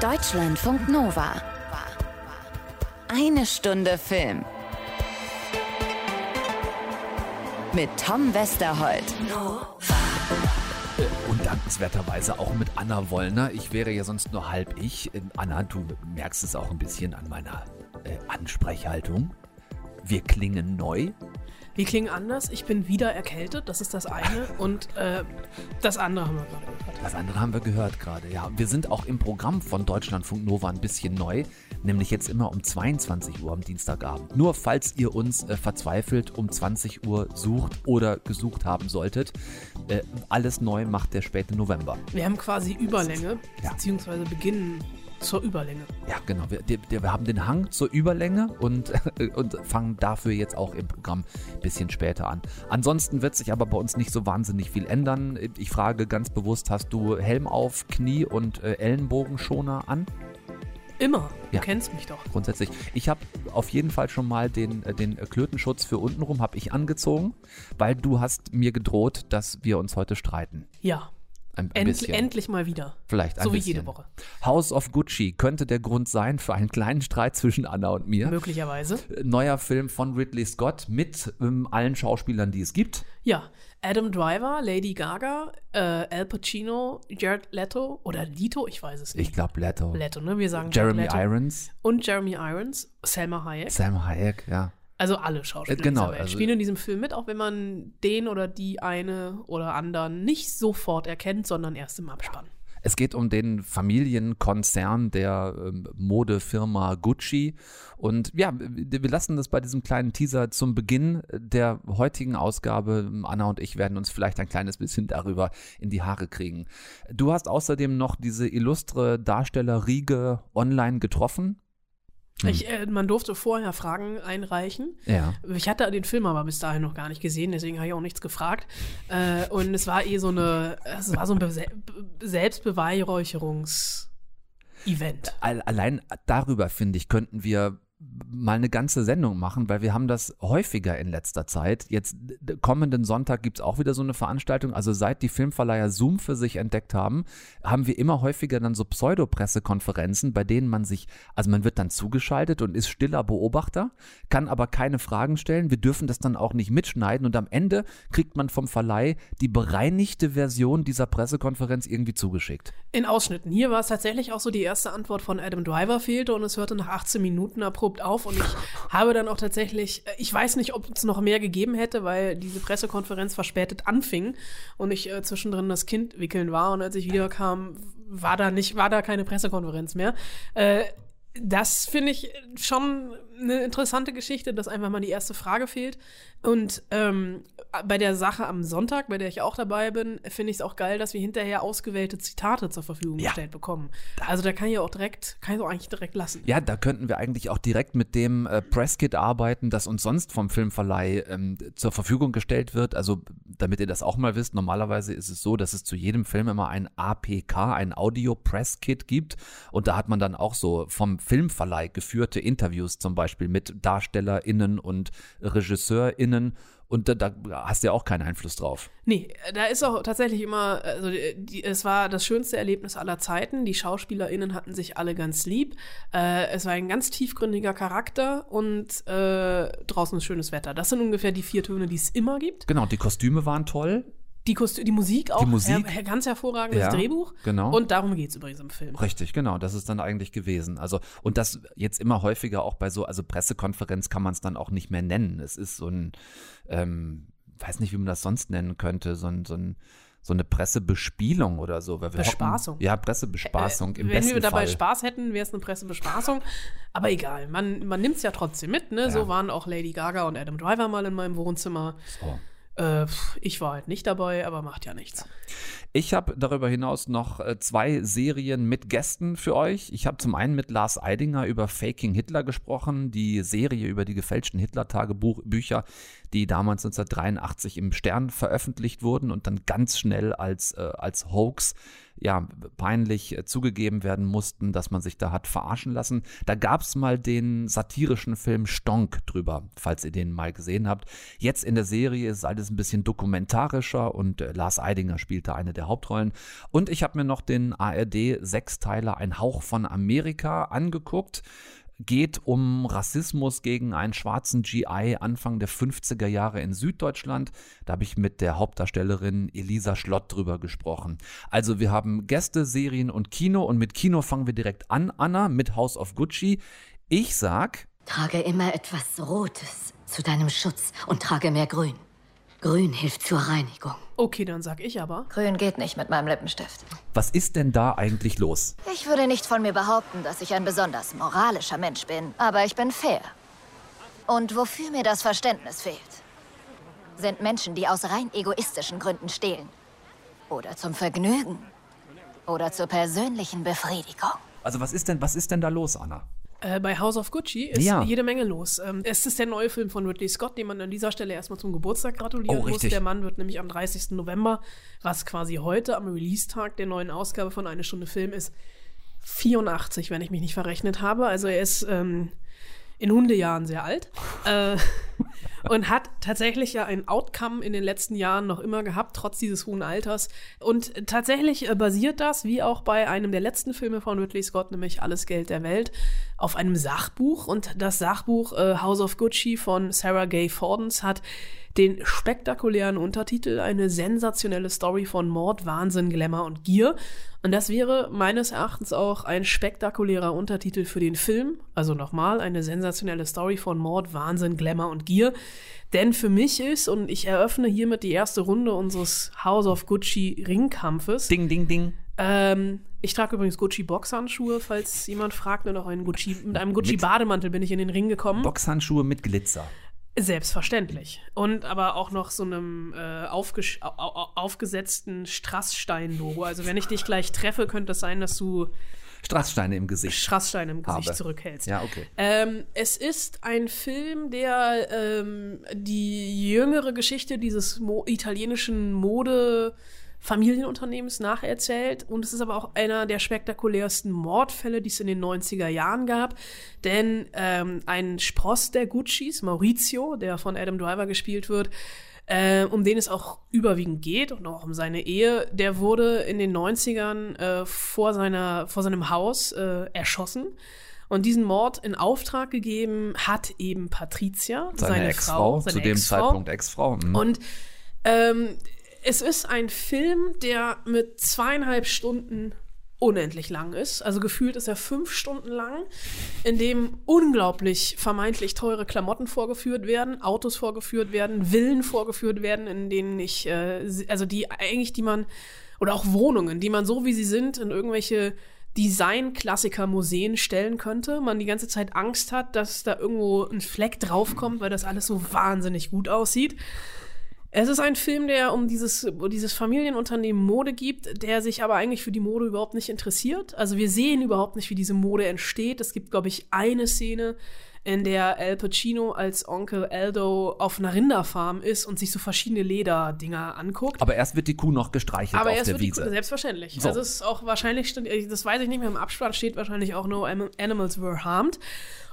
Deutschlandfunk Nova. Eine Stunde Film. Mit Tom Westerholt. Und dankenswerterweise auch mit Anna Wollner. Ich wäre ja sonst nur halb ich. Ähm, Anna, du merkst es auch ein bisschen an meiner äh, Ansprechhaltung. Wir klingen neu. Wir klingen anders. Ich bin wieder erkältet, das ist das eine. Und äh, das andere haben wir gerade gehört. Das andere haben wir gehört gerade, ja. Wir sind auch im Programm von Deutschlandfunk Nova ein bisschen neu, nämlich jetzt immer um 22 Uhr am Dienstagabend. Nur falls ihr uns äh, verzweifelt um 20 Uhr sucht oder gesucht haben solltet, äh, alles neu macht der späte November. Wir haben quasi Überlänge, Ja. beziehungsweise beginnen zur Überlänge. Ja, genau. Wir, wir haben den Hang zur Überlänge und, und fangen dafür jetzt auch im Programm ein bisschen später an. Ansonsten wird sich aber bei uns nicht so wahnsinnig viel ändern. Ich frage ganz bewusst, hast du Helm auf, Knie und äh, Ellenbogenschoner an? Immer. Du Ja. kennst mich doch. Grundsätzlich. Ich habe auf jeden Fall schon mal den, äh, den Klötenschutz für untenrum habe ich angezogen, weil du hast mir gedroht, dass wir uns heute streiten. Ja. Ein, ein Endlich, bisschen. endlich mal wieder. Vielleicht ein So wie bisschen. jede Woche. House of Gucci könnte der Grund sein für einen kleinen Streit zwischen Anna und mir. Möglicherweise. neuer Film von Ridley Scott mit ähm, allen Schauspielern, die es gibt. Ja. Adam Driver, Lady Gaga, äh, Al Pacino, Jared Leto oder Lito, ich weiß es nicht. Ich glaube Leto. Leto, ne? Wir sagen Jeremy Leto. Irons, Und Jeremy Irons, Selma Hayek. Sam Hayek, ja. Also alle Schauspieler Äh, genau, dieser Welt also- spielen in diesem Film mit, auch wenn man den oder die eine oder anderen nicht sofort erkennt, sondern erst im Abspann. Es geht um den Familienkonzern der ähm, Modefirma Gucci. Und ja, wir wir lassen das bei diesem kleinen Teaser zum Beginn der heutigen Ausgabe. Anna und ich werden uns vielleicht ein kleines bisschen darüber in die Haare kriegen. Du hast außerdem noch diese illustre Darstellerriege online getroffen. Hm. Ich, äh, man durfte vorher Fragen einreichen. Ja. Ich hatte den Film aber bis dahin noch gar nicht gesehen, deswegen habe ich auch nichts gefragt. Äh, und es war eh so eine, es war so ein Be Be- Selbstbeweihräucherungs-Event. Al- Allein darüber, finde ich, könnten wir mal eine ganze Sendung machen, weil wir haben das häufiger in letzter Zeit. Jetzt kommenden Sonntag gibt's auch wieder so eine Veranstaltung. Also seit die Filmverleiher Zoom für sich entdeckt haben, haben wir immer häufiger dann so Pseudo-Pressekonferenzen, bei denen man sich, also man wird dann zugeschaltet und ist stiller Beobachter, kann aber keine Fragen stellen. Wir dürfen das dann auch nicht mitschneiden und am Ende kriegt man vom Verleih die bereinigte Version dieser Pressekonferenz irgendwie zugeschickt. In Ausschnitten. Hier war es tatsächlich auch so, die erste Antwort von Adam Driver fehlte und es hörte nach 18 Minuten abrupt auf und ich habe dann auch tatsächlich, äh, ich weiß nicht, ob es noch mehr gegeben hätte, weil diese Pressekonferenz verspätet anfing und ich äh, zwischendrin das Kind wickeln war und als ich wiederkam, war da nicht, war da keine Pressekonferenz mehr. Äh, das finde ich schon eine interessante Geschichte, dass einfach mal die erste Frage fehlt. Und ähm, bei der Sache am Sonntag, bei der ich auch dabei bin, finde ich es auch geil, dass wir hinterher ausgewählte Zitate zur Verfügung Ja. gestellt bekommen. Also da kann ich auch direkt, kann ich auch eigentlich direkt lassen. Ja, da könnten wir eigentlich auch direkt mit dem äh, Presskit arbeiten, das uns sonst vom Filmverleih ähm, zur Verfügung gestellt wird. Also, damit ihr das auch mal wisst, normalerweise ist es so, dass es zu jedem Film immer ein APK, ein Audio Presskit gibt. Und da hat man dann auch so vom Filmverleih geführte Interviews zum Beispiel mit DarstellerInnen und RegisseurInnen. Und da, da hast du ja auch keinen Einfluss drauf. Nee, da ist auch tatsächlich immer, also die, es war das schönste Erlebnis aller Zeiten. Die SchauspielerInnen hatten sich alle ganz lieb. Äh, es war ein ganz tiefgründiger Charakter und äh, draußen ist schönes Wetter. Das sind ungefähr die vier Töne, die es immer gibt. Genau, die Kostüme waren toll. Die, Kostü die Musik auch, Die Musik. Her ganz hervorragendes Ja, Drehbuch. genau. Und darum geht's übrigens im Film. Richtig, genau, das ist dann eigentlich gewesen. Also, und das jetzt immer häufiger auch bei so, also Pressekonferenz kann man es dann auch nicht mehr nennen. Es ist so ein, ähm, weiß nicht, wie man das sonst nennen könnte, so ein, so ein so eine Pressebespielung oder so. Weil wir Bespaßung. Hocken, ja, Pressebespaßung im Wenn besten wir dabei Fall. Spaß hätten, wäre es eine Pressebespaßung. Aber egal, man, man nimmt es ja trotzdem mit. Ne? Ja. So waren auch Lady Gaga und Adam Driver mal in meinem Wohnzimmer. So. Äh, ich war halt nicht dabei, aber macht ja nichts. Ich habe darüber hinaus noch äh, zwei Serien mit Gästen für euch. Ich habe zum einen mit Lars Eidinger über Faking Hitler gesprochen, die Serie über die gefälschten Hitler-Tagebücher, die damals 1983 im Stern veröffentlicht wurden und dann ganz schnell als, äh, als Hoax ja, peinlich äh, zugegeben werden mussten, dass man sich da hat verarschen lassen. Da gab es mal den satirischen Film Stonk drüber, falls ihr den mal gesehen habt. Jetzt in der Serie ist alles ein bisschen dokumentarischer und äh, Lars Eidinger spielte eine der Hauptrollen. Und ich habe mir noch den ARD-Sechsteiler Ein Hauch von Amerika angeguckt geht um Rassismus gegen einen schwarzen GI Anfang der 50er Jahre in Süddeutschland. Da habe ich mit der Hauptdarstellerin Elisa Schlott drüber gesprochen. Also wir haben Gäste, Serien und Kino und mit Kino fangen wir direkt an, Anna, mit House of Gucci. Ich sag, trage immer etwas Rotes zu deinem Schutz und trage mehr Grün. Grün hilft zur Reinigung. Okay, dann sag ich aber. Grün geht nicht mit meinem Lippenstift. Was ist denn da eigentlich los? Ich würde nicht von mir behaupten, dass ich ein besonders moralischer Mensch bin, aber ich bin fair. Und wofür mir das Verständnis fehlt, sind Menschen, die aus rein egoistischen Gründen stehlen. Oder zum Vergnügen. Oder zur persönlichen Befriedigung. Also was ist denn, was ist denn da los, Anna? Äh, bei House of Gucci ist Ja. jede Menge los. Ähm, es ist der neue Film von Ridley Scott, dem man an dieser Stelle erstmal zum Geburtstag gratulieren Oh, muss. Der Mann wird nämlich am 30. November, was quasi heute am Release-Tag der neuen Ausgabe von Eine Stunde Film ist, 84, wenn ich mich nicht verrechnet habe. Also er ist ähm, in Hundejahren sehr alt. äh, und hat tatsächlich ja ein Outcome in den letzten Jahren noch immer gehabt, trotz dieses hohen Alters. Und tatsächlich äh, basiert das, wie auch bei einem der letzten Filme von Ridley Scott, nämlich Alles Geld der Welt, auf einem Sachbuch. Und das Sachbuch äh, House of Gucci von Sarah Gay Fordens hat den spektakulären Untertitel Eine sensationelle Story von Mord, Wahnsinn, Glamour und Gier. Und das wäre meines Erachtens auch ein spektakulärer Untertitel für den Film. Also nochmal, eine sensationelle Story von Mord, Wahnsinn, Glamour und Gier. Denn für mich ist, und ich eröffne hiermit die erste Runde unseres House of Gucci Ringkampfes. Ding, ding, ding. Ähm, ich trage übrigens Gucci Boxhandschuhe, falls jemand fragt, und auch einen Gucci, mit einem Gucci Bademantel bin ich in den Ring gekommen. Boxhandschuhe mit Glitzer. Selbstverständlich. Und aber auch noch so einem äh, aufgesetzten Strassstein-Logo. Also wenn ich dich gleich treffe, könnte es sein, dass du Strasssteine im Gesicht. Strasssteine im Gesicht Habe. zurückhältst. Ja, okay. Ähm, es ist ein Film, der ähm, die jüngere Geschichte dieses mo italienischen Mode-Familienunternehmens nacherzählt. Und es ist aber auch einer der spektakulärsten Mordfälle, die es in den 90er Jahren gab. Denn ähm, ein Spross der Guccis, Maurizio, der von Adam Driver gespielt wird, äh, um den es auch überwiegend geht und auch um seine Ehe, der wurde in den 90ern äh, vor, seiner, vor seinem Haus äh, erschossen. Und diesen Mord in Auftrag gegeben hat eben Patricia, Seine, seine, Ex-Frau, Frau, seine zu dem Ex-Frau. Zeitpunkt Ex-Frau. Mhm. Und ähm, es ist ein Film, der mit zweieinhalb Stunden unendlich lang ist. Also gefühlt ist er fünf Stunden lang, in dem unglaublich vermeintlich teure Klamotten vorgeführt werden, Autos vorgeführt werden, Villen vorgeführt werden, in denen ich, äh, also die eigentlich, die man, oder auch Wohnungen, die man so wie sie sind, in irgendwelche Design-Klassiker-Museen stellen könnte. Man die ganze Zeit Angst hat, dass da irgendwo ein Fleck draufkommt, weil das alles so wahnsinnig gut aussieht. Es ist ein Film, der um dieses, um dieses Familienunternehmen Mode gibt, der sich aber eigentlich für die Mode überhaupt nicht interessiert. Also wir sehen überhaupt nicht, wie diese Mode entsteht. Es gibt, glaube ich, eine Szene, in der Al Pacino als Onkel Aldo auf einer Rinderfarm ist und sich so verschiedene Lederdinger anguckt. Aber erst wird die Kuh noch gestreichelt Aber auf erst der wird die Wiese. Kuh, selbstverständlich. So. Also es ist auch wahrscheinlich, das weiß ich nicht mehr, im Abspann steht wahrscheinlich auch No Animals Were Harmed.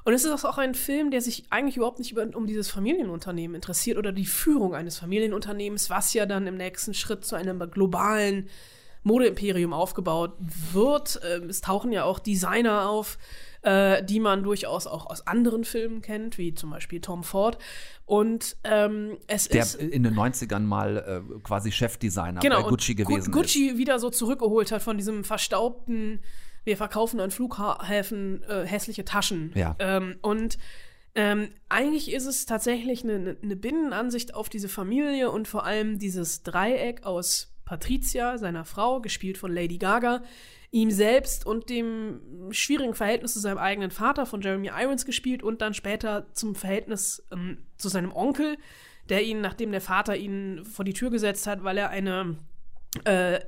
Und es ist auch ein Film, der sich eigentlich überhaupt nicht über, um dieses Familienunternehmen interessiert oder die Führung eines Familienunternehmens, was ja dann im nächsten Schritt zu einem globalen Modeimperium aufgebaut wird. Ähm, Es tauchen ja auch Designer auf, äh, die man durchaus auch aus anderen Filmen kennt, wie zum Beispiel Tom Ford. Und ähm, es der ist in den 90ern mal äh, quasi Chefdesigner bei Gucci gewesen ist. Gucci wieder so zurückgeholt hat von diesem verstaubten, wir verkaufen an Flughäfen äh, hässliche Taschen. Ja. Ähm, und ähm, eigentlich ist es tatsächlich eine, eine Binnenansicht auf diese Familie und vor allem dieses Dreieck aus Patricia, seiner Frau, gespielt von Lady Gaga, ihm selbst und dem schwierigen Verhältnis zu seinem eigenen Vater von Jeremy Irons gespielt und dann später zum Verhältnis ähm, zu seinem Onkel, der ihn, nachdem der Vater ihn vor die Tür gesetzt hat, weil er eine äh,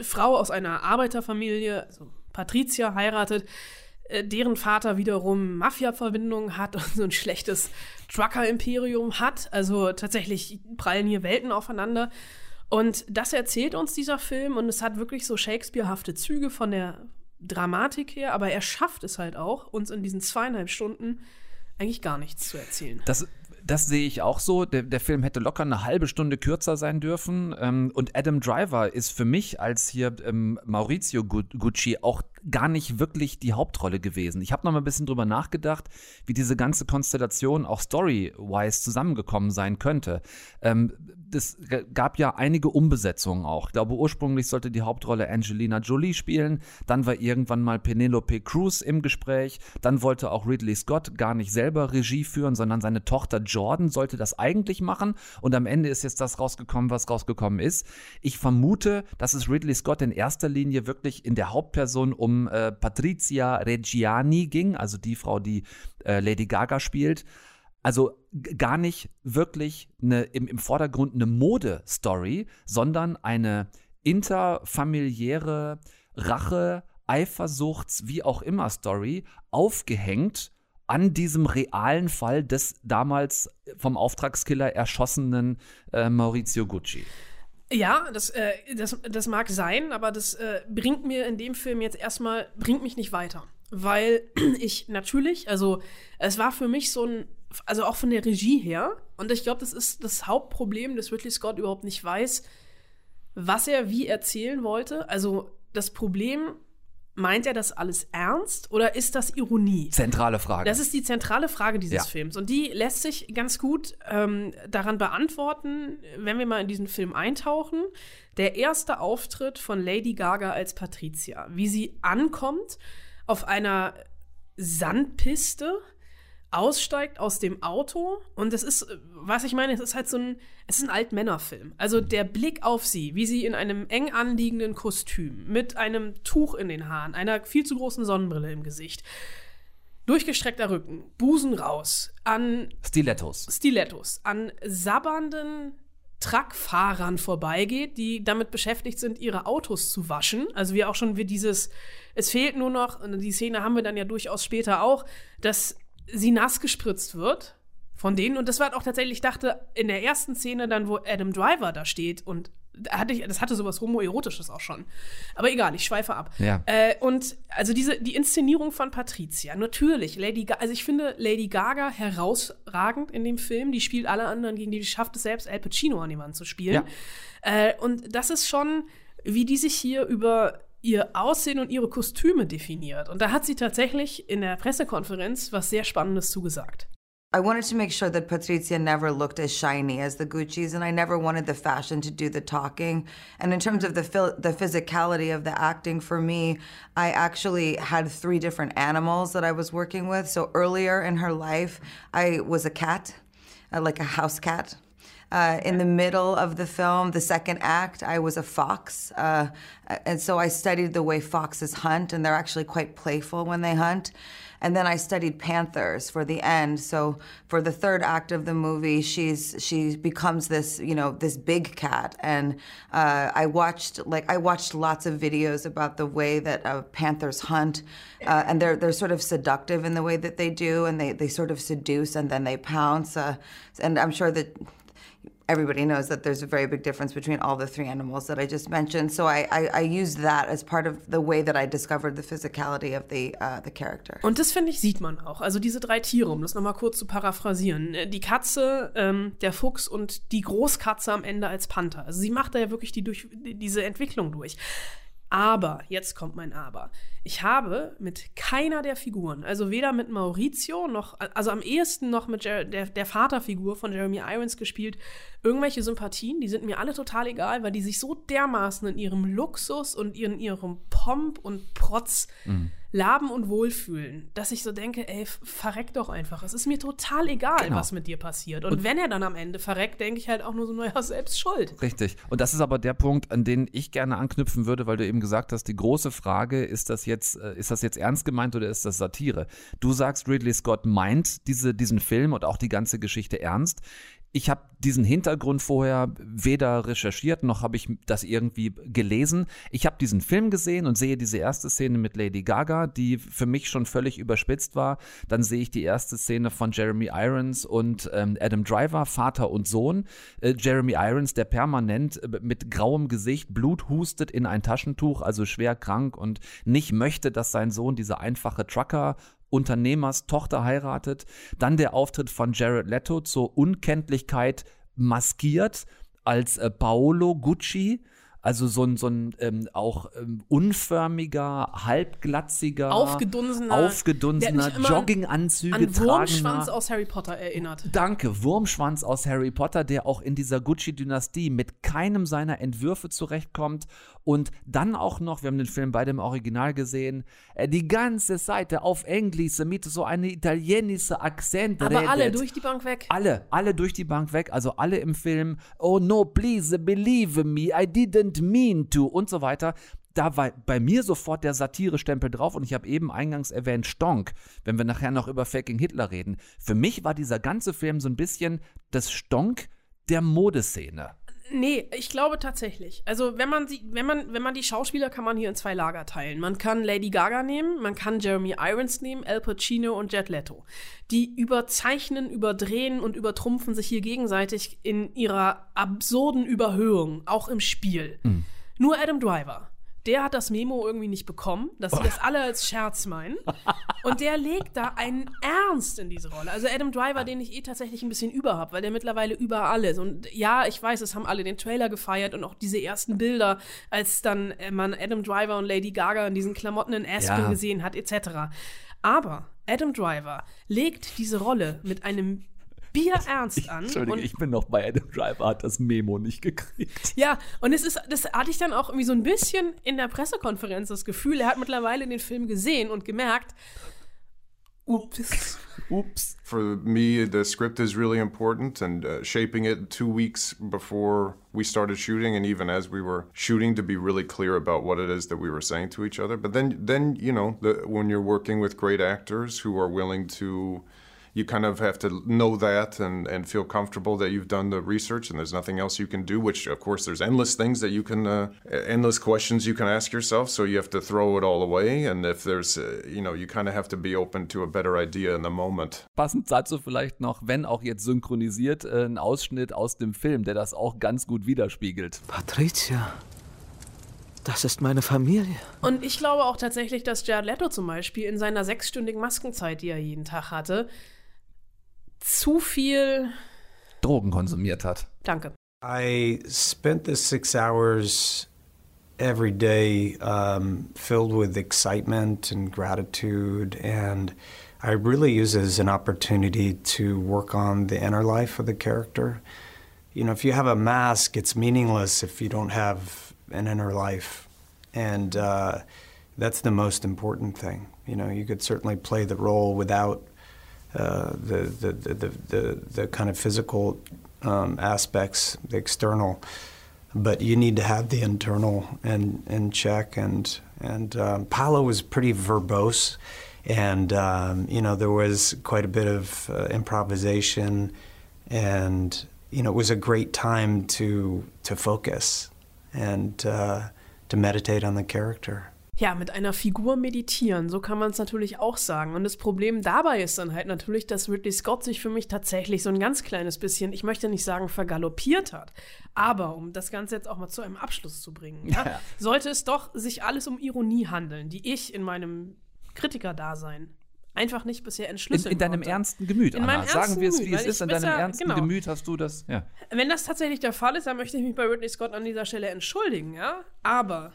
Frau aus einer Arbeiterfamilie, also Patricia, heiratet, äh, deren Vater wiederum Mafia-Verbindungen hat und so ein schlechtes Trucker-Imperium hat. Also tatsächlich prallen hier Welten aufeinander. Und das erzählt uns dieser Film und es hat wirklich so Shakespeare-hafte Züge von der Dramatik her, aber er schafft es halt auch, uns in diesen zweieinhalb Stunden eigentlich gar nichts zu erzählen. Das das sehe ich auch so. Der, der, Film hätte locker eine halbe Stunde kürzer sein dürfen. Ähm, und Adam Driver ist für mich als hier ähm, Maurizio Gucci auch gar nicht wirklich die Hauptrolle gewesen. Ich habe noch mal ein bisschen drüber nachgedacht, wie diese ganze Konstellation auch story-wise zusammengekommen sein könnte. Ähm, das gab ja einige Umbesetzungen auch. Ich glaube, ursprünglich sollte die Hauptrolle Angelina Jolie spielen. Dann war irgendwann mal Penelope Cruz im Gespräch. Dann wollte auch Ridley Scott gar nicht selber Regie führen, sondern seine Tochter Jordan sollte das eigentlich machen. Und am Ende ist jetzt das rausgekommen, was rausgekommen ist. Ich vermute, dass es Ridley Scott in erster Linie wirklich in der Hauptperson um äh, Patrizia Reggiani ging, also die Frau, die äh, Lady Gaga spielt also gar nicht wirklich eine, im, im Vordergrund eine Mode-Story, sondern eine interfamiliäre Rache, Eifersuchts, wie auch immer Story, aufgehängt an diesem realen Fall des damals vom Auftragskiller erschossenen äh, Maurizio Gucci. Ja, das, äh, das, das mag sein, aber das äh, bringt mir in dem Film jetzt erstmal, bringt mich nicht weiter. Weil ich natürlich, also es war für mich so ein also auch von der Regie her. Und ich glaube, das ist das Hauptproblem, dass Ridley Scott überhaupt nicht weiß, was er wie erzählen wollte. Also das Problem, meint er das alles ernst oder ist das Ironie? Zentrale Frage. Das ist die zentrale Frage dieses ja. Films. Und die lässt sich ganz gut ähm, daran beantworten, wenn wir mal in diesen Film eintauchen. Der erste Auftritt von Lady Gaga als Patricia. Wie sie ankommt auf einer Sandpiste aussteigt aus dem Auto und es ist, was ich meine, es ist halt so ein, es ist ein Altmännerfilm. Also der Blick auf sie, wie sie in einem eng anliegenden Kostüm, mit einem Tuch in den Haaren, einer viel zu großen Sonnenbrille im Gesicht, durchgestreckter Rücken, Busen raus, an Stilettos. Stilettos, an sabbernden Truckfahrern vorbeigeht, die damit beschäftigt sind, ihre Autos zu waschen. Also wie auch schon wie dieses, es fehlt nur noch, und die Szene haben wir dann ja durchaus später auch, dass sie nass gespritzt wird von denen. Und das war auch tatsächlich, ich dachte, in der ersten Szene dann, wo Adam Driver da steht und hatte ich, das hatte sowas homoerotisches auch schon. Aber egal, ich schweife ab. Ja. Äh, und also diese, die Inszenierung von Patricia, natürlich, Lady Gaga, also ich finde Lady Gaga herausragend in dem Film. Die spielt alle anderen gegen die, die schafft es selbst, Al Pacino an Wand zu spielen. Ja. Äh, und das ist schon, wie die sich hier über ihr Aussehen und ihre Kostüme definiert. Und da hat sie tatsächlich in der Pressekonferenz was sehr Spannendes zugesagt. I wanted to make sure that Patrizia never looked as shiny as the Gucci's, and I never wanted the fashion to do the talking. And in terms of the the physicality of the acting, for me, I actually had three different animals that I was working with. So earlier in her life, I was a cat, uh, like a house cat. Uh, in the middle of the film, the second act, I was a fox. Uh, and so I studied the way foxes hunt, and they're actually quite playful when they hunt. And then I studied panthers for the end. So for the third act of the movie, she's she becomes this you know this big cat, and uh, I watched like I watched lots of videos about the way that uh, panthers hunt, uh, and they're they're sort of seductive in the way that they do, and they they sort of seduce and then they pounce. Uh, and I'm sure that everybody knows that there's a very big difference between all the three animals that I just mentioned. So I, I, I used that as part of the way that I discovered the physicality of the, uh, the character. Und das finde ich sieht man auch. Also diese drei Tiere, um das nochmal kurz zu paraphrasieren. Äh, die Katze, ähm, der Fuchs und die Großkatze am Ende als Panther. Also sie macht da ja wirklich die durch, diese Entwicklung durch. Aber, jetzt kommt mein Aber. Ich habe mit keiner der Figuren, also weder mit Maurizio noch, also am ehesten noch mit Jer der, der Vaterfigur von Jeremy Irons gespielt, irgendwelche Sympathien. Die sind mir alle total egal, weil die sich so dermaßen in ihrem Luxus und in ihrem Pomp und Protz mhm laben und wohlfühlen, dass ich so denke, ey, verreck doch einfach. Es ist mir total egal, genau. was mit dir passiert. Und, und, wenn er dann am Ende verreckt, denke ich halt auch nur so, naja, selbst schuld. Richtig. Und das ist aber der Punkt, an den ich gerne anknüpfen würde, weil du eben gesagt hast, die große Frage, ist das jetzt, äh, ist das jetzt ernst gemeint oder ist das Satire? Du sagst, Ridley Scott meint diese, diesen Film und auch die ganze Geschichte ernst. Ich habe diesen Hintergrund vorher weder recherchiert noch habe ich das irgendwie gelesen. Ich habe diesen Film gesehen und sehe diese erste Szene mit Lady Gaga, die für mich schon völlig überspitzt war. Dann sehe ich die erste Szene von Jeremy Irons und ähm, Adam Driver, Vater und Sohn. Äh, Jeremy Irons, der permanent äh, mit grauem Gesicht Blut hustet in ein Taschentuch, also schwer krank und nicht möchte, dass sein Sohn diese einfache Trucker Unternehmers Tochter heiratet. Dann der Auftritt von Jared Leto zur Unkenntlichkeit maskiert als äh, Paolo Gucci. Also so ein, so ein ähm, auch ähm, unförmiger, halbglatziger, Aufgedunsener, aufgedunsener Jogginganzüge An Wurmschwanz aus Harry Potter erinnert. Danke, Wurmschwanz aus Harry Potter, der auch in dieser Gucci-Dynastie mit keinem seiner Entwürfe zurechtkommt. Und dann auch noch, wir haben den Film beide im Original gesehen, äh, die ganze Seite auf Englisch mit so einem italienischen Akzent Aber alle redet. durch die Bank weg. Alle, alle durch die Bank weg, also alle im Film, oh no, please believe me, I didn't mean to und so weiter. Da war bei mir sofort der Satire-Stempel drauf und ich habe eben eingangs erwähnt Stonk, wenn wir nachher noch über Faking Hitler reden. Für mich war dieser ganze Film so ein bisschen das Stonk der Modeszene. Nee, ich glaube tatsächlich. Also, wenn man, sie, wenn, man, wenn man die Schauspieler kann man hier in zwei Lager teilen. Man kann Lady Gaga nehmen, man kann Jeremy Irons nehmen, Al Pacino und Jet Leto. Die überzeichnen, überdrehen und übertrumpfen sich hier gegenseitig in ihrer absurden Überhöhung, auch im Spiel. Nur Adam Driver. Der hat das Memo irgendwie nicht bekommen, dass sie das alle als Scherz meinen. Und der legt da einen Ernst in diese Rolle. Also Adam Driver, den ich eh tatsächlich ein bisschen über habe, weil der mittlerweile überall ist. Und ja, ich weiß, es haben alle den Trailer gefeiert und auch diese ersten Bilder, als dann äh, man Adam Driver und Lady Gaga in diesen Klamotten in Aspen Ja. gesehen hat, etc. Aber Adam Driver legt diese Rolle mit einem Bierernst an. Entschuldige, und ich bin noch bei Adam Driver, hat das Memo nicht gekriegt. ja, und es ist, das hatte ich dann auch irgendwie so ein bisschen in der Pressekonferenz das Gefühl, er hat mittlerweile den Film gesehen und gemerkt, ups, Ups. For me, the script is really important, and uh, shaping it two weeks before we started shooting, and even as we were shooting, to be really clear about what it is that we were saying to each other. But then, then you know, the, when you're working with great actors who are willing to, you kind of have to know that and, and feel comfortable that you've done the research, and there's nothing else you can do. Which, of course, there's endless things that you can, uh, endless questions you can ask yourself. So you have to throw it all away, and if there's, uh, you know, you kind of have to be open to a better idea in the moment. Passend dazu vielleicht noch, wenn auch jetzt synchronisiert, äh, ein Ausschnitt aus dem Film, der das auch ganz gut widerspiegelt. Patricia, das ist meine Familie. Und ich glaube auch tatsächlich, dass Jared Leto zum Beispiel in seiner sechsstündigen Maskenzeit, die er jeden Tag hatte, zu viel. Drogen konsumiert hat. Danke. I spent the six hours every day um, filled with excitement and gratitude, and I really use it as an opportunity to work on the inner life of the character. You know, if you have a mask, it's meaningless if you don't have an inner life, and uh, that's the most important thing. You know, you could certainly play the role without the, the, the, the, the, the kind of physical um, aspects, the external, but you need to have the internal in, in check. And, and um, Paolo was pretty verbose, and um, you know there was quite a bit of uh, improvisation, and you know it was a great time to to focus and uh, to meditate on the character. Ja, mit einer Figur meditieren, so kann man es natürlich auch sagen. Und das Problem dabei ist dann halt natürlich, dass Ridley Scott sich für mich tatsächlich so ein ganz kleines bisschen, ich möchte nicht sagen vergaloppiert hat, aber um das Ganze jetzt auch mal zu einem Abschluss zu bringen, ja, Ja. sollte es doch sich alles um Ironie handeln, die ich in meinem Kritikerdasein einfach nicht bisher In, entschlüsseln in deinem konnte. ernsten Gemüt, In Anna. meinem Sagen ernsten wir es, wie Gemüt, es ist. In deinem besser- ernsten genau. Gemüt hast du das. Ja. Wenn das tatsächlich der Fall ist, dann möchte ich mich bei Ridley Scott an dieser Stelle entschuldigen, ja. Aber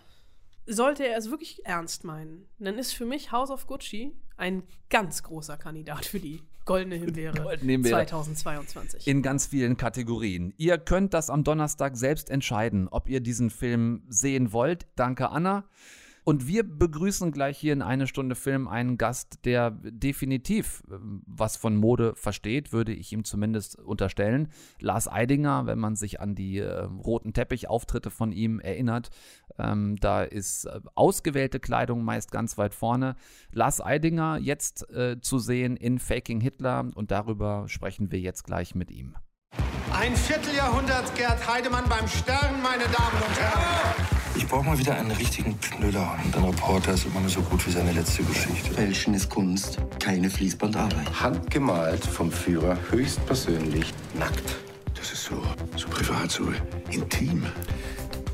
sollte er es wirklich ernst meinen, dann ist für mich House of Gucci ein ganz großer Kandidat für die goldene Himbeere, Goldene Himbeere. 2022. in ganz vielen Kategorien. Ihr könnt das am Donnerstag selbst entscheiden, ob ihr diesen Film sehen wollt. Danke, Anna. Und wir begrüßen gleich hier in eine Stunde Film einen Gast, der definitiv ähm, was von Mode versteht, würde ich ihm zumindest unterstellen. Lars Eidinger, wenn man sich an die äh, roten Teppichauftritte von ihm erinnert, ähm, da ist äh, ausgewählte Kleidung meist ganz weit vorne. Lars Eidinger jetzt äh, zu sehen in Faking Hitler und darüber sprechen wir jetzt gleich mit ihm. Ein Vierteljahrhundert Gerd Heidemann beim Stern, meine Damen und Herren. Ich brauche mal wieder einen richtigen Knüller. Und ein Reporter ist immer nur so gut wie seine letzte Geschichte. Fälschen ist Kunst, keine Fließbandarbeit. Handgemalt vom Führer höchstpersönlich nackt. Das ist so, so privat, so intim.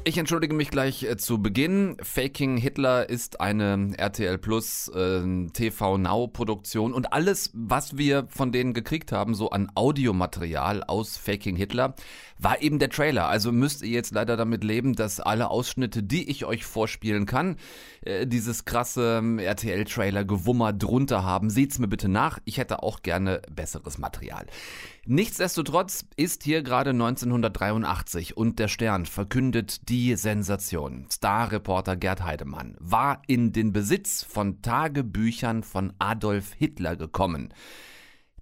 Ich entschuldige mich gleich äh, zu Beginn. Faking Hitler ist eine RTL Plus äh, TV Now Produktion und alles, was wir von denen gekriegt haben, so an Audiomaterial aus Faking Hitler, war eben der Trailer. Also müsst ihr jetzt leider damit leben, dass alle Ausschnitte, die ich euch vorspielen kann, äh, dieses krasse ähm, RTL Trailer Gewummer drunter haben. Seht's mir bitte nach. Ich hätte auch gerne besseres Material. Nichtsdestotrotz ist hier gerade 1983 und der Stern verkündet die Sensation. Starreporter Gerd Heidemann war in den Besitz von Tagebüchern von Adolf Hitler gekommen,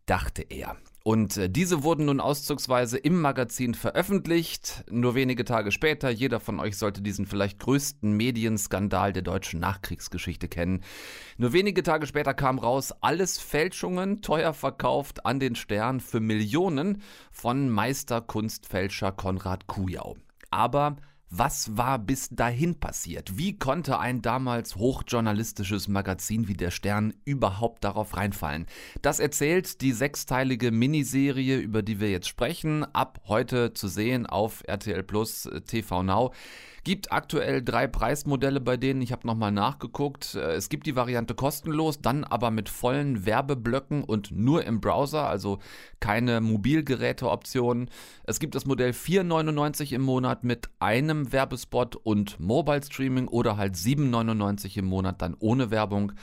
dachte er. Und äh, diese wurden nun auszugsweise im Magazin veröffentlicht. Nur wenige Tage später, jeder von euch sollte diesen vielleicht größten Medienskandal der deutschen Nachkriegsgeschichte kennen. Nur wenige Tage später kam raus, alles Fälschungen, teuer verkauft an den Stern für Millionen von Meisterkunstfälscher Konrad Kujau. Aber was war bis dahin passiert? Wie konnte ein damals hochjournalistisches Magazin wie der Stern überhaupt darauf reinfallen? Das erzählt die sechsteilige Miniserie, über die wir jetzt sprechen, ab heute zu sehen auf RTL Plus TV Now. Gibt aktuell drei Preismodelle bei denen. Ich habe nochmal nachgeguckt. Äh, es gibt die Variante kostenlos, dann aber mit vollen Werbeblöcken und nur im Browser, also keine Mobilgeräteoptionen. Es gibt das Modell 4,99 im Monat mit einem Werbespot und Mobile Streaming oder halt 7,99 im Monat dann ohne Werbung.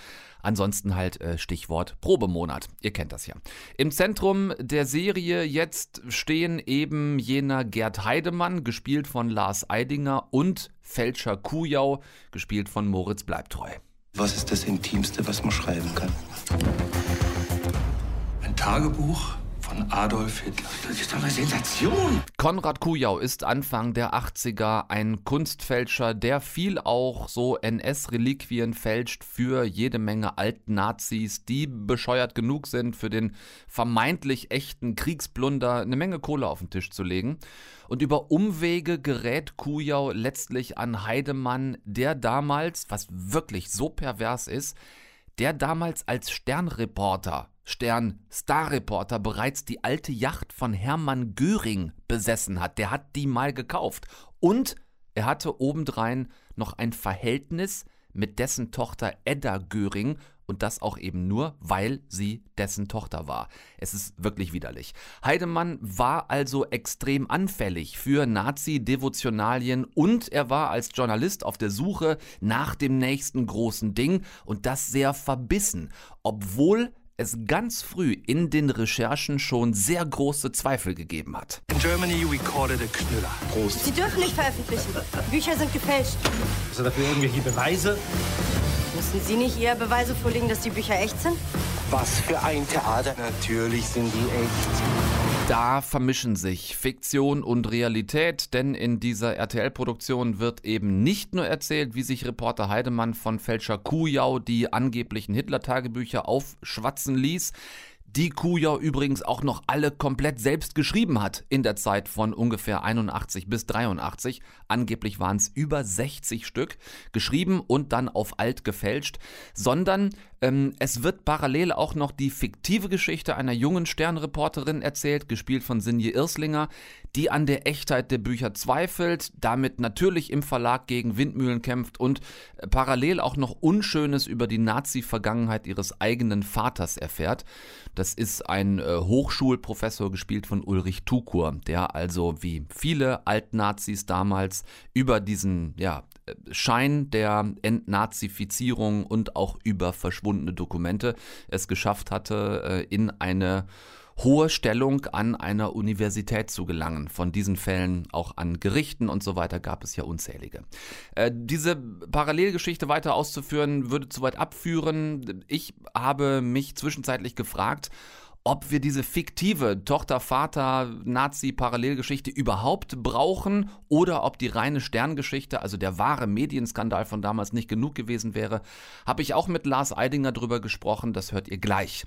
Ansonsten halt äh, Stichwort Probemonat. Ihr kennt das ja. Im Zentrum der Serie jetzt stehen eben jener Gerd Heidemann, gespielt von Lars Eidinger, und Fälscher Kujau, gespielt von Moritz Bleibtreu. Was ist das Intimste, was man schreiben kann? Ein Tagebuch von Adolf Hitler. Das ist doch eine Sensation. Konrad Kujau ist Anfang der 80er ein Kunstfälscher, der viel auch so NS-Reliquien fälscht für jede Menge alten Nazis, die bescheuert genug sind, für den vermeintlich echten Kriegsplunder eine Menge Kohle auf den Tisch zu legen. Und über Umwege gerät Kujau letztlich an Heidemann, der damals, was wirklich so pervers ist, der damals als Sternreporter Stern Starreporter bereits die alte Yacht von Hermann Göring besessen hat. Der hat die mal gekauft. Und er hatte obendrein noch ein Verhältnis mit dessen Tochter Edda Göring und das auch eben nur, weil sie dessen Tochter war. Es ist wirklich widerlich. Heidemann war also extrem anfällig für Nazi-Devotionalien und er war als Journalist auf der Suche nach dem nächsten großen Ding und das sehr verbissen, obwohl es ganz früh in den Recherchen schon sehr große Zweifel gegeben hat. In Germany we call it a Knüller. Prost. Sie dürfen nicht veröffentlichen. Bücher sind gefälscht. Hast du dafür irgendwelche Beweise? Müssen Sie nicht eher Beweise vorlegen, dass die Bücher echt sind? Was für ein Theater. Natürlich sind die echt. Da vermischen sich Fiktion und Realität, denn in dieser RTL-Produktion wird eben nicht nur erzählt, wie sich Reporter Heidemann von Fälscher Kujau die angeblichen Hitler-Tagebücher aufschwatzen ließ die Kujau übrigens auch noch alle komplett selbst geschrieben hat in der Zeit von ungefähr 81 bis 83. Angeblich waren es über 60 Stück, geschrieben und dann auf alt gefälscht, sondern ähm, es wird parallel auch noch die fiktive Geschichte einer jungen Sternreporterin erzählt, gespielt von Sinje Irslinger, die an der Echtheit der Bücher zweifelt, damit natürlich im Verlag gegen Windmühlen kämpft und äh, parallel auch noch Unschönes über die Nazi-Vergangenheit ihres eigenen Vaters erfährt. Das ist ein äh, Hochschulprofessor, gespielt von Ulrich Tukur, der also wie viele Altnazis damals über diesen ja, Schein der Entnazifizierung und auch über verschwundene Dokumente es geschafft hatte, äh, in eine hohe Stellung an einer Universität zu gelangen. Von diesen Fällen auch an Gerichten und so weiter gab es ja unzählige. Äh, diese Parallelgeschichte weiter auszuführen, würde zu weit abführen. Ich habe mich zwischenzeitlich gefragt, ob wir diese fiktive Tochter-Vater-Nazi-Parallelgeschichte überhaupt brauchen oder ob die reine Sterngeschichte, also der wahre Medienskandal von damals nicht genug gewesen wäre, habe ich auch mit Lars Eidinger drüber gesprochen, das hört ihr gleich.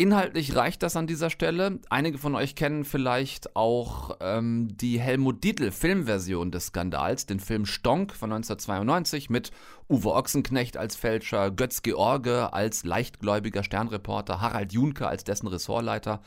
Inhaltlich reicht das an dieser Stelle. Einige von euch kennen vielleicht auch ähm, die Helmut Dietl Filmversion des Skandals, den Film Stonk von 1992 mit Uwe Ochsenknecht als Fälscher, Götz George als leichtgläubiger Sternreporter, Harald Junke als dessen Ressortleiter.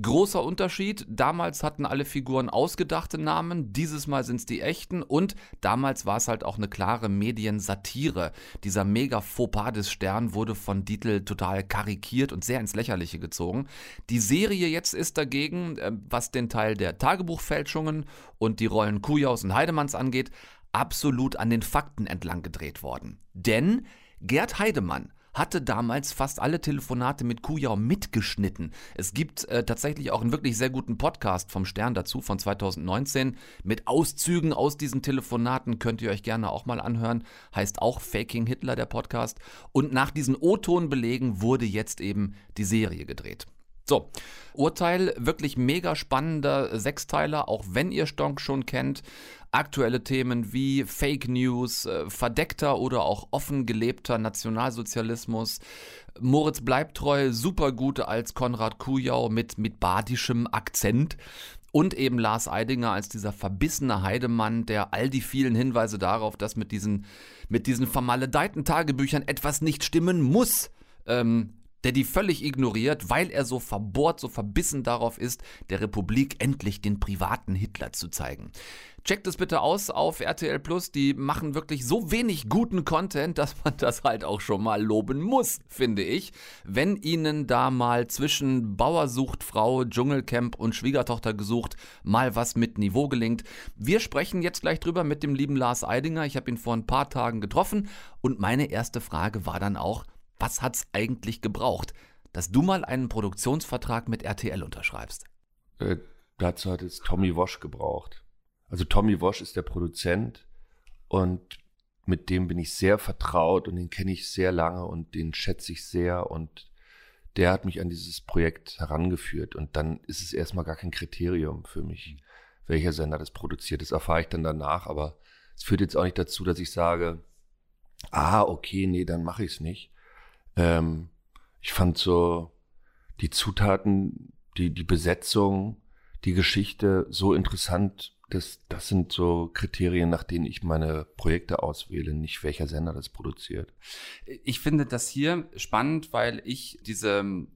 Großer Unterschied, damals hatten alle Figuren ausgedachte Namen, dieses Mal sind es die echten und damals war es halt auch eine klare Mediensatire. Dieser mega Fauxpas des Stern wurde von Dietl total karikiert und sehr ins Lächerliche gezogen. Die Serie jetzt ist dagegen, äh, was den Teil der Tagebuchfälschungen und die Rollen Kujaus und Heidemanns angeht, absolut an den Fakten entlang gedreht worden. Denn Gerd Heidemann hatte damals fast alle Telefonate mit Kujau mitgeschnitten. Es gibt äh, tatsächlich auch einen wirklich sehr guten Podcast vom Stern dazu von 2019 mit Auszügen aus diesen Telefonaten. Könnt ihr euch gerne auch mal anhören. Heißt auch Faking Hitler der Podcast. Und nach diesen O-Ton-Belegen wurde jetzt eben die Serie gedreht. So, Urteil, wirklich mega spannender Sechsteiler, auch wenn ihr Stonk schon kennt. Aktuelle Themen wie Fake News, äh, verdeckter oder auch offen gelebter Nationalsozialismus. Moritz bleibt treu, super gut als Konrad Kujau mit, mit badischem Akzent. Und eben Lars Eidinger als dieser verbissene Heidemann, der all die vielen Hinweise darauf, dass mit diesen, mit diesen vermaledeiten Tagebüchern etwas nicht stimmen muss, ähm, der die völlig ignoriert, weil er so verbohrt, so verbissen darauf ist, der Republik endlich den privaten Hitler zu zeigen. Checkt es bitte aus auf RTL Plus, die machen wirklich so wenig guten Content, dass man das halt auch schon mal loben muss, finde ich. Wenn ihnen da mal zwischen Bauer Frau, Dschungelcamp und Schwiegertochter gesucht mal was mit Niveau gelingt. Wir sprechen jetzt gleich drüber mit dem lieben Lars Eidinger. Ich habe ihn vor ein paar Tagen getroffen und meine erste Frage war dann auch, was hat's eigentlich gebraucht, dass du mal einen Produktionsvertrag mit RTL unterschreibst? Äh, dazu hat es Tommy Wosch gebraucht. Also Tommy Wosch ist der Produzent und mit dem bin ich sehr vertraut und den kenne ich sehr lange und den schätze ich sehr und der hat mich an dieses Projekt herangeführt und dann ist es erstmal gar kein Kriterium für mich, welcher Sender das produziert. Das erfahre ich dann danach, aber es führt jetzt auch nicht dazu, dass ich sage, ah, okay, nee, dann mache ich es nicht. Ähm, ich fand so die Zutaten, die, die Besetzung, die Geschichte so interessant. Das, das sind so Kriterien, nach denen ich meine Projekte auswähle, nicht welcher Sender das produziert. Ich finde das hier spannend, weil ich diese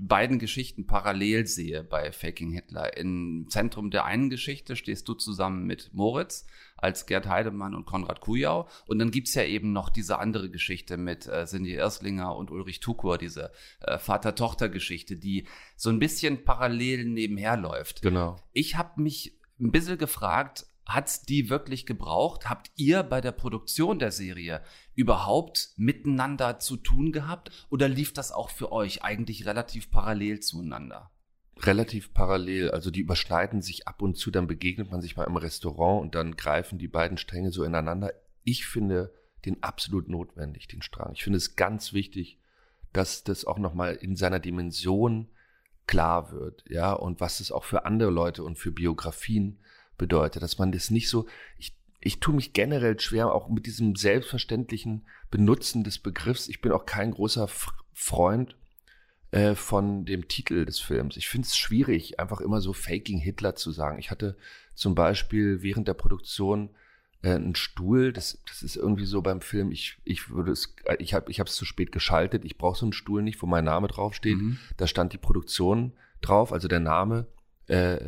beiden Geschichten parallel sehe bei Faking Hitler. Im Zentrum der einen Geschichte stehst du zusammen mit Moritz als Gerd Heidemann und Konrad Kujau. Und dann gibt's ja eben noch diese andere Geschichte mit äh, Cindy Erslinger und Ulrich Tukur, diese äh, Vater-Tochter-Geschichte, die so ein bisschen parallel nebenher läuft. Genau. Ich habe mich ein bisschen gefragt, hat's die wirklich gebraucht? Habt ihr bei der Produktion der Serie überhaupt miteinander zu tun gehabt? Oder lief das auch für euch eigentlich relativ parallel zueinander? Relativ parallel, also die überschneiden sich ab und zu, dann begegnet man sich mal im Restaurant und dann greifen die beiden Stränge so ineinander. Ich finde den absolut notwendig, den Strang. Ich finde es ganz wichtig, dass das auch nochmal in seiner Dimension klar wird, ja, und was es auch für andere Leute und für Biografien bedeutet, dass man das nicht so, ich, ich tue mich generell schwer, auch mit diesem selbstverständlichen Benutzen des Begriffs. Ich bin auch kein großer Freund äh, von dem Titel des Films. Ich finde es schwierig, einfach immer so Faking Hitler zu sagen. Ich hatte zum Beispiel während der Produktion äh, einen Stuhl, das, das ist irgendwie so beim Film, ich, ich würde es, ich habe ich es zu spät geschaltet, ich brauche so einen Stuhl nicht, wo mein Name draufsteht. Mhm. Da stand die Produktion drauf, also der Name äh,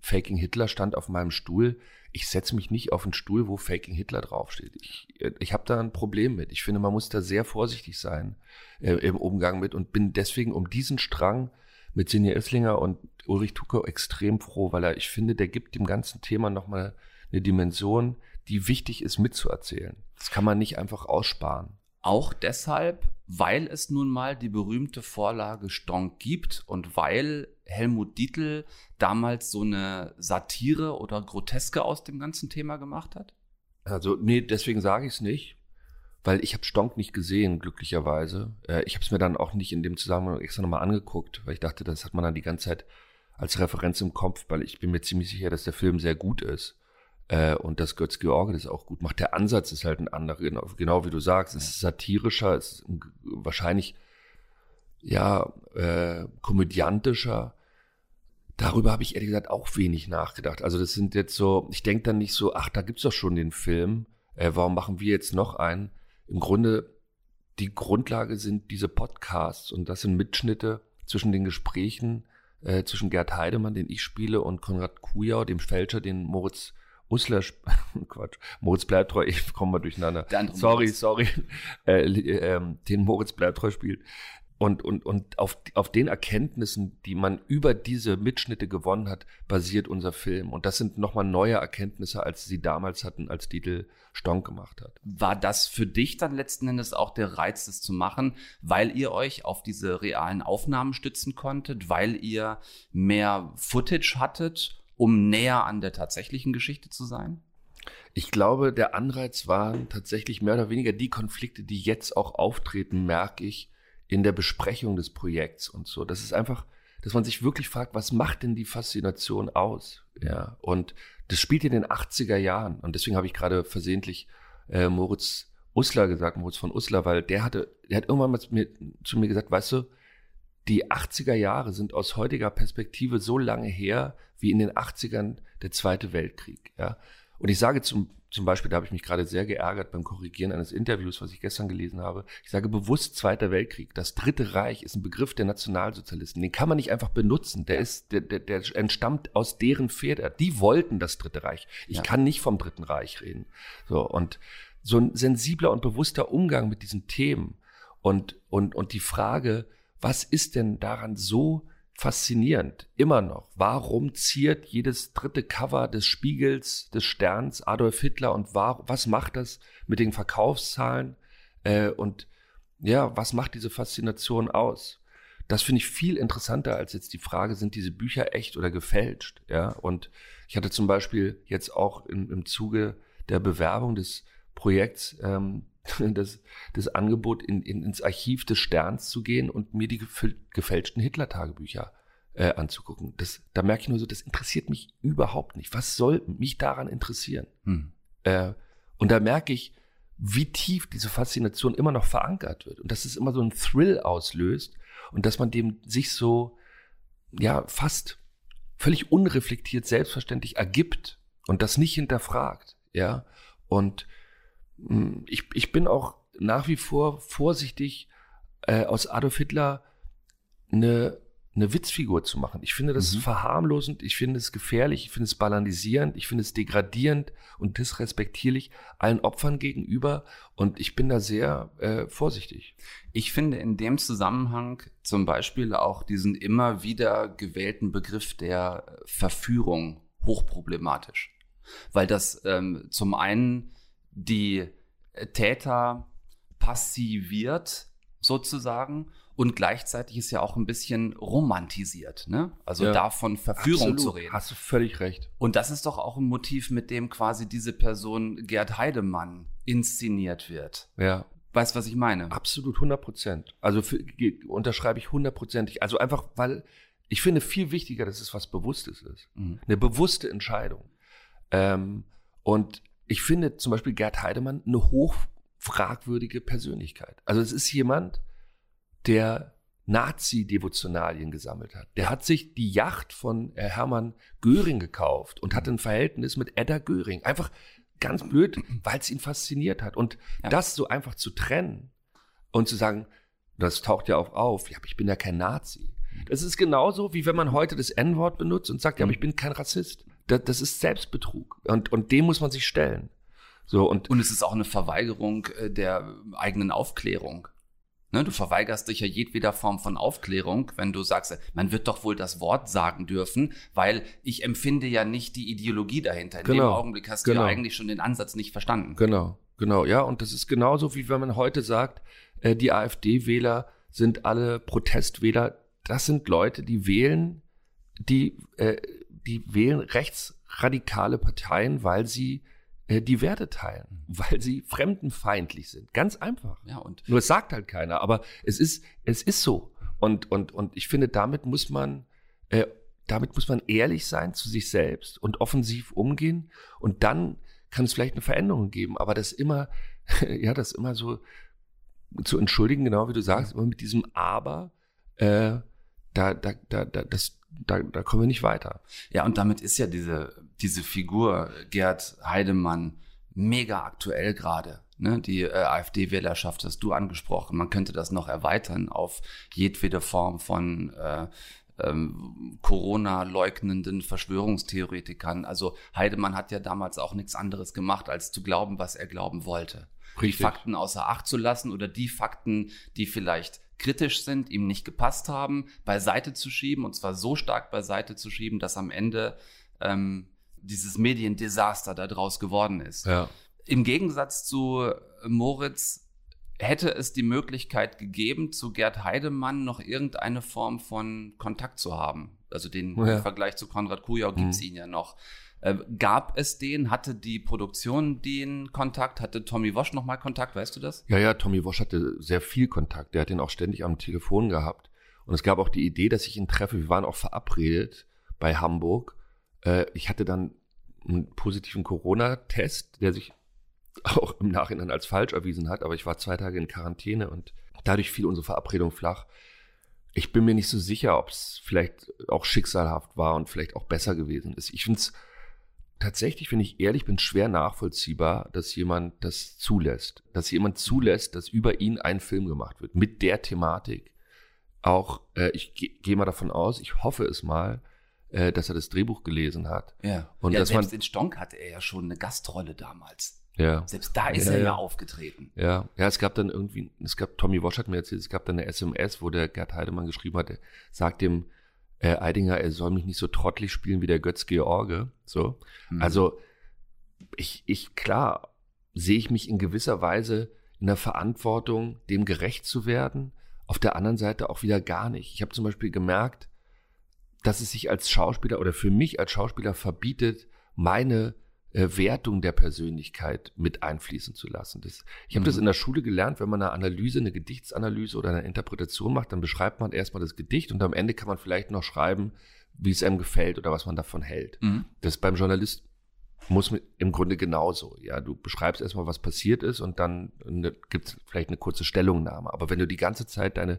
Faking Hitler stand auf meinem Stuhl. Ich setze mich nicht auf einen Stuhl, wo Faking Hitler draufsteht. Ich, ich habe da ein Problem mit. Ich finde, man muss da sehr vorsichtig sein äh, im Umgang mit und bin deswegen um diesen Strang mit Sinja Esslinger und Ulrich Tucker extrem froh, weil er, ich finde, der gibt dem ganzen Thema nochmal eine Dimension, die wichtig ist mitzuerzählen. Das kann man nicht einfach aussparen. Auch deshalb, weil es nun mal die berühmte Vorlage Stonk gibt und weil Helmut Dietl damals so eine Satire oder Groteske aus dem ganzen Thema gemacht hat? Also, nee, deswegen sage ich es nicht, weil ich habe Stonk nicht gesehen, glücklicherweise. Äh, ich habe es mir dann auch nicht in dem Zusammenhang extra nochmal angeguckt, weil ich dachte, das hat man dann die ganze Zeit als Referenz im Kopf, weil ich bin mir ziemlich sicher, dass der Film sehr gut ist. Äh, und dass Götz George das auch gut macht. Der Ansatz ist halt ein anderer, genau, genau wie du sagst. Es ist satirischer, es ist wahrscheinlich ja, äh, komödiantischer. Darüber habe ich ehrlich gesagt auch wenig nachgedacht. Also das sind jetzt so, ich denke dann nicht so, ach, da gibt's doch schon den Film, äh, warum machen wir jetzt noch einen? Im Grunde, die Grundlage sind diese Podcasts und das sind Mitschnitte zwischen den Gesprächen äh, zwischen Gerd Heidemann, den ich spiele, und Konrad Kujau, dem Fälscher, den Moritz Usler, Quatsch, Moritz Bleibtreu, ich komme mal durcheinander. Sorry, Moritz. sorry, äh, äh, den Moritz Bleibtreu spielt. Und, und, und auf, auf den Erkenntnissen, die man über diese Mitschnitte gewonnen hat, basiert unser Film. Und das sind nochmal neue Erkenntnisse, als sie damals hatten, als Titel Stonk gemacht hat. War das für dich dann letzten Endes auch der Reiz, das zu machen, weil ihr euch auf diese realen Aufnahmen stützen konntet, weil ihr mehr Footage hattet, um näher an der tatsächlichen Geschichte zu sein? Ich glaube, der Anreiz waren tatsächlich mehr oder weniger die Konflikte, die jetzt auch auftreten, merke ich, in der Besprechung des Projekts und so. Das ist einfach, dass man sich wirklich fragt, was macht denn die Faszination aus? Ja, und das spielt in den 80er Jahren. Und deswegen habe ich gerade versehentlich äh, Moritz Usler gesagt, Moritz von Usler, weil der hatte, der hat irgendwann mal zu mir, zu mir gesagt, weißt du, die 80er Jahre sind aus heutiger Perspektive so lange her wie in den 80ern der Zweite Weltkrieg. Ja. Und ich sage zum zum Beispiel, da habe ich mich gerade sehr geärgert beim Korrigieren eines Interviews, was ich gestern gelesen habe. Ich sage bewusst Zweiter Weltkrieg. Das Dritte Reich ist ein Begriff der Nationalsozialisten. Den kann man nicht einfach benutzen. Der ist, der, der, der entstammt aus deren Feder. Die wollten das Dritte Reich. Ich ja. kann nicht vom Dritten Reich reden. So und so ein sensibler und bewusster Umgang mit diesen Themen und und und die Frage, was ist denn daran so faszinierend, immer noch. Warum ziert jedes dritte Cover des Spiegels, des Sterns Adolf Hitler und war, was macht das mit den Verkaufszahlen? Äh, und ja, was macht diese Faszination aus? Das finde ich viel interessanter als jetzt die Frage, sind diese Bücher echt oder gefälscht? Ja, und ich hatte zum Beispiel jetzt auch im, im Zuge der Bewerbung des Projekts ähm, das, das Angebot, in, in, ins Archiv des Sterns zu gehen und mir die gefälschten Hitler-Tagebücher äh, anzugucken. Das, da merke ich nur so, das interessiert mich überhaupt nicht. Was soll mich daran interessieren? Hm. Äh, und da merke ich, wie tief diese Faszination immer noch verankert wird und dass es immer so einen Thrill auslöst und dass man dem sich so, ja, fast völlig unreflektiert selbstverständlich ergibt und das nicht hinterfragt, ja. Und ich, ich bin auch nach wie vor vorsichtig, äh, aus Adolf Hitler eine, eine Witzfigur zu machen. Ich finde das mhm. verharmlosend, ich finde es gefährlich, ich finde es balanisierend, ich finde es degradierend und disrespektierlich allen Opfern gegenüber und ich bin da sehr äh, vorsichtig. Ich finde in dem Zusammenhang zum Beispiel auch diesen immer wieder gewählten Begriff der Verführung hochproblematisch, weil das ähm, zum einen die Täter passiviert sozusagen und gleichzeitig ist ja auch ein bisschen romantisiert, ne? Also ja, davon Verführung absolut. zu reden. Hast du völlig recht. Und das ist doch auch ein Motiv, mit dem quasi diese Person Gerd Heidemann inszeniert wird. Ja. Weißt was ich meine? Absolut, 100 Prozent. Also für, unterschreibe ich hundertprozentig. Also einfach, weil ich finde viel wichtiger, dass es was Bewusstes ist. Mhm. Eine bewusste Entscheidung. Ähm, und ich finde zum Beispiel Gerd Heidemann eine hochfragwürdige Persönlichkeit. Also es ist jemand, der Nazi-Devotionalien gesammelt hat. Der hat sich die Yacht von äh, Hermann Göring gekauft und hat ein Verhältnis mit Edda Göring. Einfach ganz blöd, weil es ihn fasziniert hat. Und ja. das so einfach zu trennen und zu sagen, das taucht ja auch auf, ja, aber ich bin ja kein Nazi. Das ist genauso, wie wenn man heute das N-Wort benutzt und sagt, ja, aber ich bin kein Rassist das, das ist Selbstbetrug. Und, und dem muss man sich stellen. So, und, und es ist auch eine Verweigerung äh, der eigenen Aufklärung. Ne, du verweigerst dich ja jedweder Form von Aufklärung, wenn du sagst, man wird doch wohl das Wort sagen dürfen, weil ich empfinde ja nicht die Ideologie dahinter. In genau, dem Augenblick hast genau. du ja eigentlich schon den Ansatz nicht verstanden. Genau, genau, ja. Und das ist genauso, wie wenn man heute sagt, äh, die AfD-Wähler sind alle Protestwähler. Das sind Leute, die wählen, die äh, die wählen rechtsradikale Parteien, weil sie äh, die Werte teilen, weil sie fremdenfeindlich sind. Ganz einfach. Ja, und Nur es sagt halt keiner, aber es ist, es ist so. Und, und, und ich finde, damit muss man, äh, damit muss man ehrlich sein zu sich selbst und offensiv umgehen. Und dann kann es vielleicht eine Veränderung geben. Aber das immer, ja, das immer so zu entschuldigen, genau wie du sagst, immer mit diesem Aber, äh, da, da, da, da, das, da, da kommen wir nicht weiter. Ja, und damit ist ja diese, diese Figur Gerd Heidemann mega aktuell gerade. Ne? Die äh, AfD-Wählerschaft hast du angesprochen. Man könnte das noch erweitern auf jedwede Form von äh, ähm, Corona-leugnenden Verschwörungstheoretikern. Also Heidemann hat ja damals auch nichts anderes gemacht, als zu glauben, was er glauben wollte. Richtig. Die Fakten außer Acht zu lassen oder die Fakten, die vielleicht kritisch sind, ihm nicht gepasst haben, beiseite zu schieben und zwar so stark beiseite zu schieben, dass am Ende ähm, dieses Mediendesaster daraus geworden ist. Ja. Im Gegensatz zu Moritz hätte es die Möglichkeit gegeben, zu Gerd Heidemann noch irgendeine Form von Kontakt zu haben. Also den Ja. im Vergleich zu Konrad Kujau gibt's Mhm. ihn ja noch. Äh, gab es den? Hatte die Produktion den Kontakt? Hatte Tommy Wosch noch mal Kontakt? Weißt du das? Ja, ja, Tommy Wosch hatte sehr viel Kontakt. Der hat ihn auch ständig am Telefon gehabt. Und es gab auch die Idee, dass ich ihn treffe. Wir waren auch verabredet bei Hamburg. Äh, ich hatte dann einen positiven Corona-Test, der sich auch im Nachhinein als falsch erwiesen hat. Aber ich war zwei Tage in Quarantäne und dadurch fiel unsere Verabredung flach. Ich bin mir nicht so sicher, ob es vielleicht auch schicksalhaft war und vielleicht auch besser gewesen ist. Ich finde es tatsächlich, wenn ich ehrlich bin, schwer nachvollziehbar, dass jemand das zulässt. Dass jemand zulässt, dass über ihn ein Film gemacht wird mit der Thematik. Auch, äh, ich ge- gehe mal davon aus, ich hoffe es mal, äh, dass er das Drehbuch gelesen hat. Ja. Und ja, dass man, selbst in Stonk hatte er ja schon eine Gastrolle damals. ja. Selbst da ist Ja, er ja, ja. aufgetreten. Ja, ja, es gab dann irgendwie, es gab, Tommy Walsh hat mir erzählt, es gab dann eine SMS, wo der Gerd Heidemann geschrieben hat, er sagt dem äh, Eidinger, er soll mich nicht so trottelig spielen wie der Götz George. So. Mhm. Also, ich, ich, klar, sehe ich mich in gewisser Weise in der Verantwortung, dem gerecht zu werden. Auf der anderen Seite auch wieder gar nicht. Ich habe zum Beispiel gemerkt, dass es sich als Schauspieler oder für mich als Schauspieler verbietet, meine äh, Wertung der Persönlichkeit mit einfließen zu lassen. Das, ich habe Mhm. das in der Schule gelernt, wenn man eine Analyse, eine Gedichtsanalyse oder eine Interpretation macht, dann beschreibt man erstmal das Gedicht und am Ende kann man vielleicht noch schreiben, wie es einem gefällt oder was man davon hält. Mhm. Das beim Journalist muss mit, im Grunde genauso. Ja, du beschreibst erstmal, was passiert ist und dann ne, gibt es vielleicht eine kurze Stellungnahme. Aber wenn du die ganze Zeit deine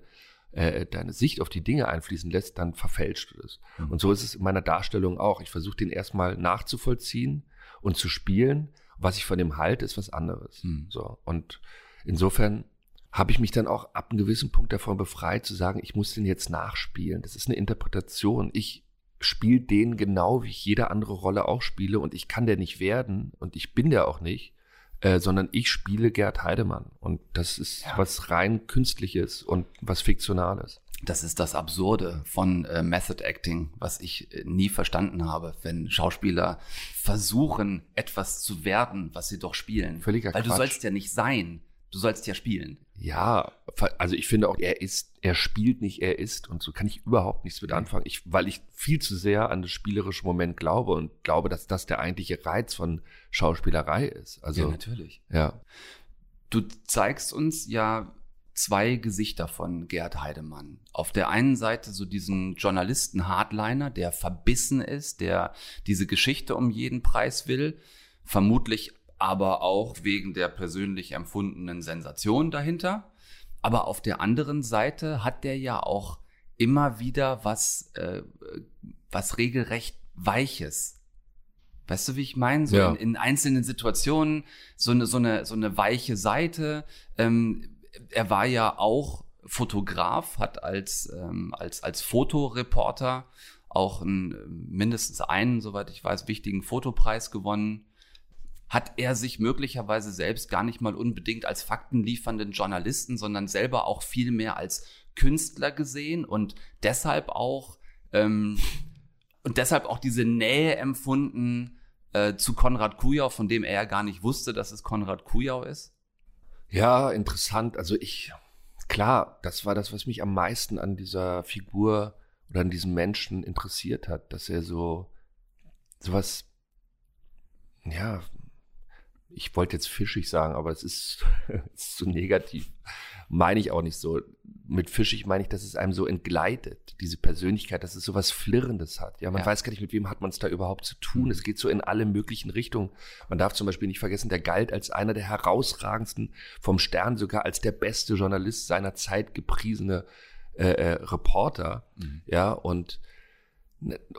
äh, deine Sicht auf die Dinge einfließen lässt, dann verfälscht du das. Mhm. Und so ist es in meiner Darstellung auch. Ich versuche den erstmal nachzuvollziehen und zu spielen. Was ich von dem halte, ist was anderes. Mhm. So. Und insofern habe ich mich dann auch ab einem gewissen Punkt davon befreit, zu sagen, ich muss den jetzt nachspielen. Das ist eine Interpretation. Ich spiele den genau, wie ich jede andere Rolle auch spiele und ich kann der nicht werden und ich bin der auch nicht, äh, sondern ich spiele Gerd Heidemann und das ist was rein künstliches und was fiktionales. Das ist das Absurde von äh, Method Acting, was ich äh, nie verstanden habe, wenn Schauspieler versuchen, etwas zu werden, was sie doch spielen. Völliger Weil du Quatsch. sollst ja nicht sein, du sollst ja spielen. Ja, also ich finde auch, er ist, er spielt nicht, er ist und so kann ich überhaupt nichts mit anfangen, ich, weil ich viel zu sehr an das spielerische Moment glaube und glaube, dass das der eigentliche Reiz von Schauspielerei ist. Also ja, natürlich. Ja. Du zeigst uns ja zwei Gesichter von Gerd Heidemann. Auf der einen Seite so diesen Journalisten-Hardliner, der verbissen ist, der diese Geschichte um jeden Preis will, vermutlich aber auch wegen der persönlich empfundenen Sensation dahinter. Aber auf der anderen Seite hat der ja auch immer wieder was, äh, was regelrecht Weiches. Weißt du, wie ich meine? So Ja. in, in einzelnen Situationen so eine, so eine, so eine weiche Seite. Ähm, er war ja auch Fotograf, hat als, ähm, als, als Fotoreporter auch einen, mindestens einen, soweit ich weiß, wichtigen Fotopreis gewonnen. Hat er sich möglicherweise selbst gar nicht mal unbedingt als faktenliefernden Journalisten, sondern selber auch viel mehr als Künstler gesehen und deshalb auch ähm, und deshalb auch diese Nähe empfunden äh, zu Konrad Kujau, von dem er ja gar nicht wusste, dass es Konrad Kujau ist? Ja, interessant. Also ich, klar, das war das, was mich am meisten an dieser Figur oder an diesem Menschen interessiert hat, dass er so, sowas, ja, ich wollte jetzt fischig sagen, aber es ist, ist so negativ. Meine ich auch nicht so. Mit fischig meine ich, dass es einem so entgleitet, diese Persönlichkeit, dass es so was Flirrendes hat. Ja, man Ja. weiß gar nicht, mit wem hat man es da überhaupt zu tun. Es geht so in alle möglichen Richtungen. Man darf zum Beispiel nicht vergessen, der galt als einer der herausragendsten vom Stern, sogar als der beste Journalist seiner Zeit gepriesene äh, äh, Reporter, mhm. ja, und,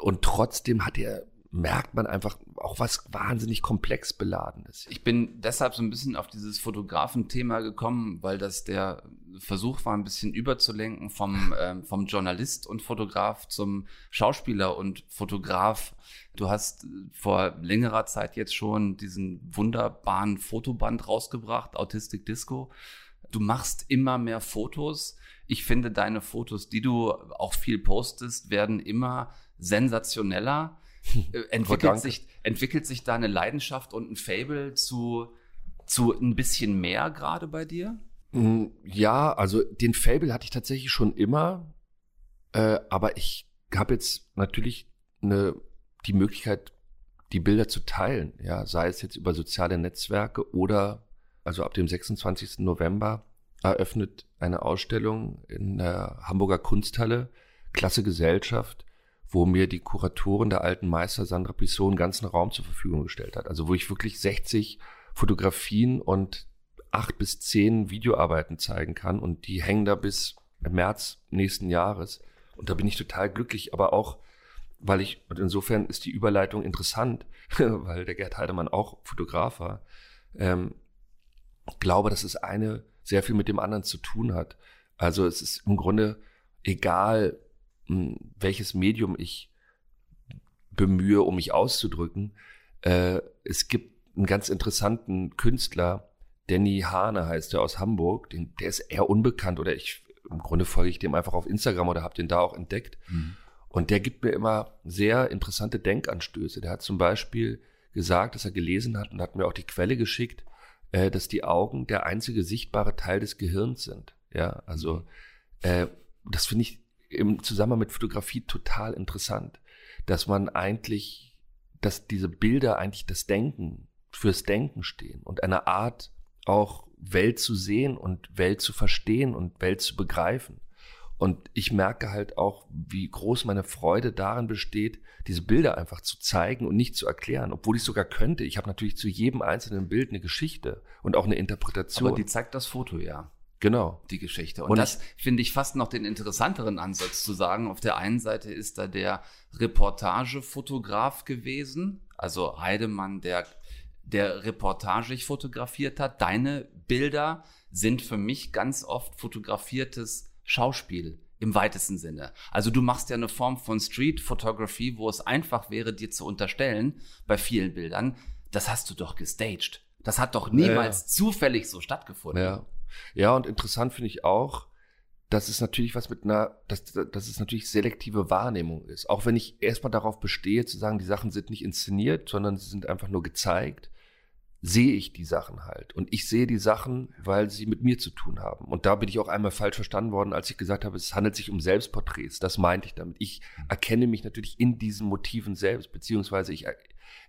und trotzdem hat er merkt man einfach auch was wahnsinnig komplex beladenes. Ich bin deshalb so ein bisschen auf dieses Fotografenthema gekommen, weil das der Versuch war, ein bisschen überzulenken vom, ähm, vom Journalist und Fotograf zum Schauspieler und Fotograf. Du hast vor längerer Zeit jetzt schon diesen wunderbaren Fotoband rausgebracht, Autistic Disco. Du machst immer mehr Fotos. Ich finde, deine Fotos, die du auch viel postest, werden immer sensationeller äh, entwickelt, sich, entwickelt sich da eine Leidenschaft und ein Fable zu, zu ein bisschen mehr gerade bei dir? Mm, ja, also den Fable hatte ich tatsächlich schon immer, äh, aber ich habe jetzt natürlich eine, die Möglichkeit, die Bilder zu teilen, ja, sei es jetzt über soziale Netzwerke oder also ab dem 26. November eröffnet eine Ausstellung in der Hamburger Kunsthalle, Klasse Gesellschaft, wo mir die Kuratorin der alten Meister Sandra Pissot einen ganzen Raum zur Verfügung gestellt hat. Also wo ich wirklich 60 Fotografien und acht bis zehn Videoarbeiten zeigen kann und die hängen da bis März nächsten Jahres. Und da bin ich total glücklich, aber auch, weil ich, und insofern ist die Überleitung interessant, weil der Gerd Heidemann auch Fotograf war, ähm, glaube, dass es eine sehr viel mit dem anderen zu tun hat. Also es ist im Grunde egal, welches Medium ich bemühe, um mich auszudrücken. Äh, es gibt einen ganz interessanten Künstler, Danny Hane heißt der aus Hamburg, den, der ist eher unbekannt oder ich, im Grunde folge ich dem einfach auf Instagram oder habe den da auch entdeckt. Mhm. Und der gibt mir immer sehr interessante Denkanstöße. Der hat zum Beispiel gesagt, dass er gelesen hat und hat mir auch die Quelle geschickt, äh, dass die Augen der einzige sichtbare Teil des Gehirns sind. Ja, also äh, das finde ich im Zusammenhang mit Fotografie total interessant, dass man eigentlich, dass diese Bilder eigentlich das Denken, fürs Denken stehen und eine Art auch Welt zu sehen und Welt zu verstehen und Welt zu begreifen. Und ich merke halt auch, wie groß meine Freude darin besteht, diese Bilder einfach zu zeigen und nicht zu erklären, obwohl ich sogar könnte. Ich habe natürlich zu jedem einzelnen Bild eine Geschichte und auch eine Interpretation. Aber die zeigt das Foto ja. Genau. Die Geschichte. Und, und das finde ich fast noch den interessanteren Ansatz zu sagen. Auf der einen Seite ist da der Reportagefotograf gewesen, also Heidemann, der, der reportagig fotografiert hat. Deine Bilder sind für mich ganz oft fotografiertes Schauspiel im weitesten Sinne. Also du machst ja eine Form von Street Photography, wo es einfach wäre, dir zu unterstellen, bei vielen Bildern, das hast du doch gestaged. Das hat doch niemals ja. zufällig so stattgefunden. Ja. Ja, und interessant finde ich auch, dass es natürlich was mit einer, dass, dass es natürlich selektive Wahrnehmung ist. Auch wenn ich erstmal darauf bestehe, zu sagen, die Sachen sind nicht inszeniert, sondern sie sind einfach nur gezeigt, sehe ich die Sachen halt. Und ich sehe die Sachen, weil sie mit mir zu tun haben. Und da bin ich auch einmal falsch verstanden worden, als ich gesagt habe, es handelt sich um Selbstporträts. Das meinte ich damit. Ich erkenne mich natürlich in diesen Motiven selbst, beziehungsweise ich,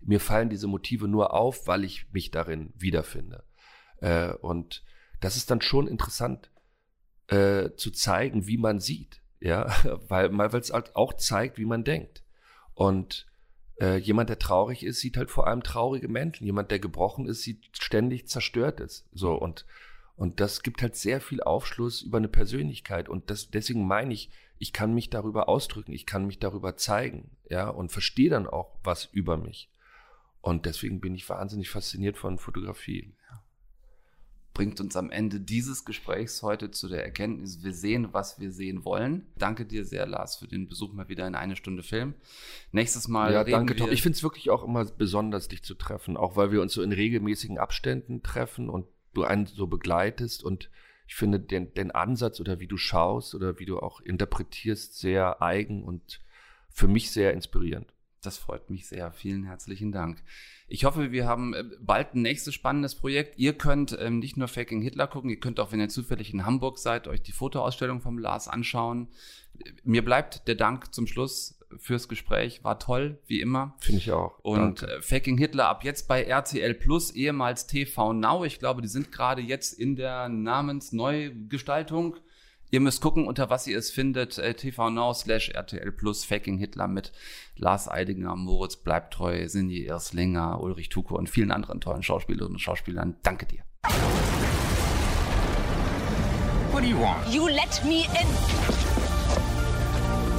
mir fallen diese Motive nur auf, weil ich mich darin wiederfinde. Äh, und das ist dann schon interessant äh, zu zeigen, wie man sieht, ja, weil es halt auch zeigt, wie man denkt. Und äh, jemand, der traurig ist, sieht halt vor allem traurige Menschen. Jemand, der gebrochen ist, sieht ständig zerstörtes. So und und das gibt halt sehr viel Aufschluss über eine Persönlichkeit. Und das, deswegen meine ich, ich kann mich darüber ausdrücken, ich kann mich darüber zeigen, ja, und verstehe dann auch was über mich. Und deswegen bin ich wahnsinnig fasziniert von Fotografie. Ja bringt uns am Ende dieses Gesprächs heute zu der Erkenntnis, wir sehen, was wir sehen wollen. Danke dir sehr, Lars, für den Besuch mal wieder in eine Stunde Film. Nächstes Mal. Ja, danke, Tom. Ich finde es wirklich auch immer besonders, dich zu treffen, auch weil wir uns so in regelmäßigen Abständen treffen und du einen so begleitest und ich finde den, den Ansatz oder wie du schaust oder wie du auch interpretierst sehr eigen und für mich sehr inspirierend. Das freut mich sehr. Vielen herzlichen Dank. Ich hoffe, wir haben äh, bald ein nächstes spannendes Projekt. Ihr könnt ähm, nicht nur Faking Hitler gucken, ihr könnt auch, wenn ihr zufällig in Hamburg seid, euch die Fotoausstellung vom Lars anschauen. Mir bleibt der Dank zum Schluss fürs Gespräch. War toll, wie immer. Finde ich auch. Und Danke. Äh, Faking Hitler ab jetzt bei RTL Plus, ehemals TV Now. Ich glaube, die sind gerade jetzt in der Namensneugestaltung. Ihr müsst gucken, unter was ihr es findet. Äh, TV Now slash RTL Plus Faking Hitler mit Lars Eidinger, Moritz Bleibtreu, Sinje Erslinger, Ulrich Tuko und vielen anderen tollen Schauspielerinnen und Schauspielern. Danke dir. What do you want? You let me in.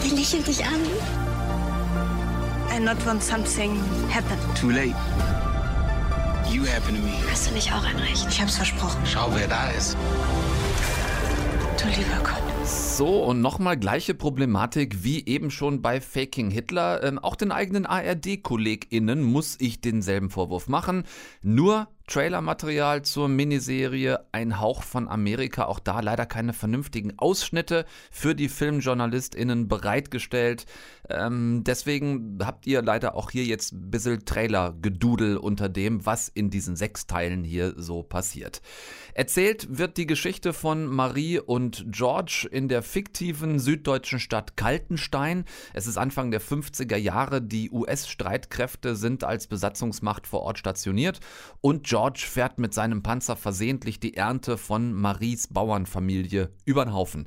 Der lächelt dich an. I not want something happen. Too late. You happen to me. Hast du nicht auch ein Recht? Ich hab's versprochen. Schau, wer da ist. Du lieber Gott. So, und nochmal gleiche Problematik wie eben schon bei Faking Hitler. Ähm, auch den eigenen ARD-KollegInnen muss ich denselben Vorwurf machen. Nur Trailermaterial zur Miniserie Ein Hauch von Amerika. Auch da leider keine vernünftigen Ausschnitte für die FilmjournalistInnen bereitgestellt. Ähm, deswegen habt ihr leider auch hier jetzt ein bisschen Trailer-Gedudel unter dem, was in diesen sechs Teilen hier so passiert. Erzählt wird die Geschichte von Marie und George in der fiktiven süddeutschen Stadt Kaltenstein. Es ist Anfang der 50er Jahre. Die US-Streitkräfte sind als Besatzungsmacht vor Ort stationiert und George fährt mit seinem Panzer versehentlich die Ernte von Maries Bauernfamilie über den Haufen.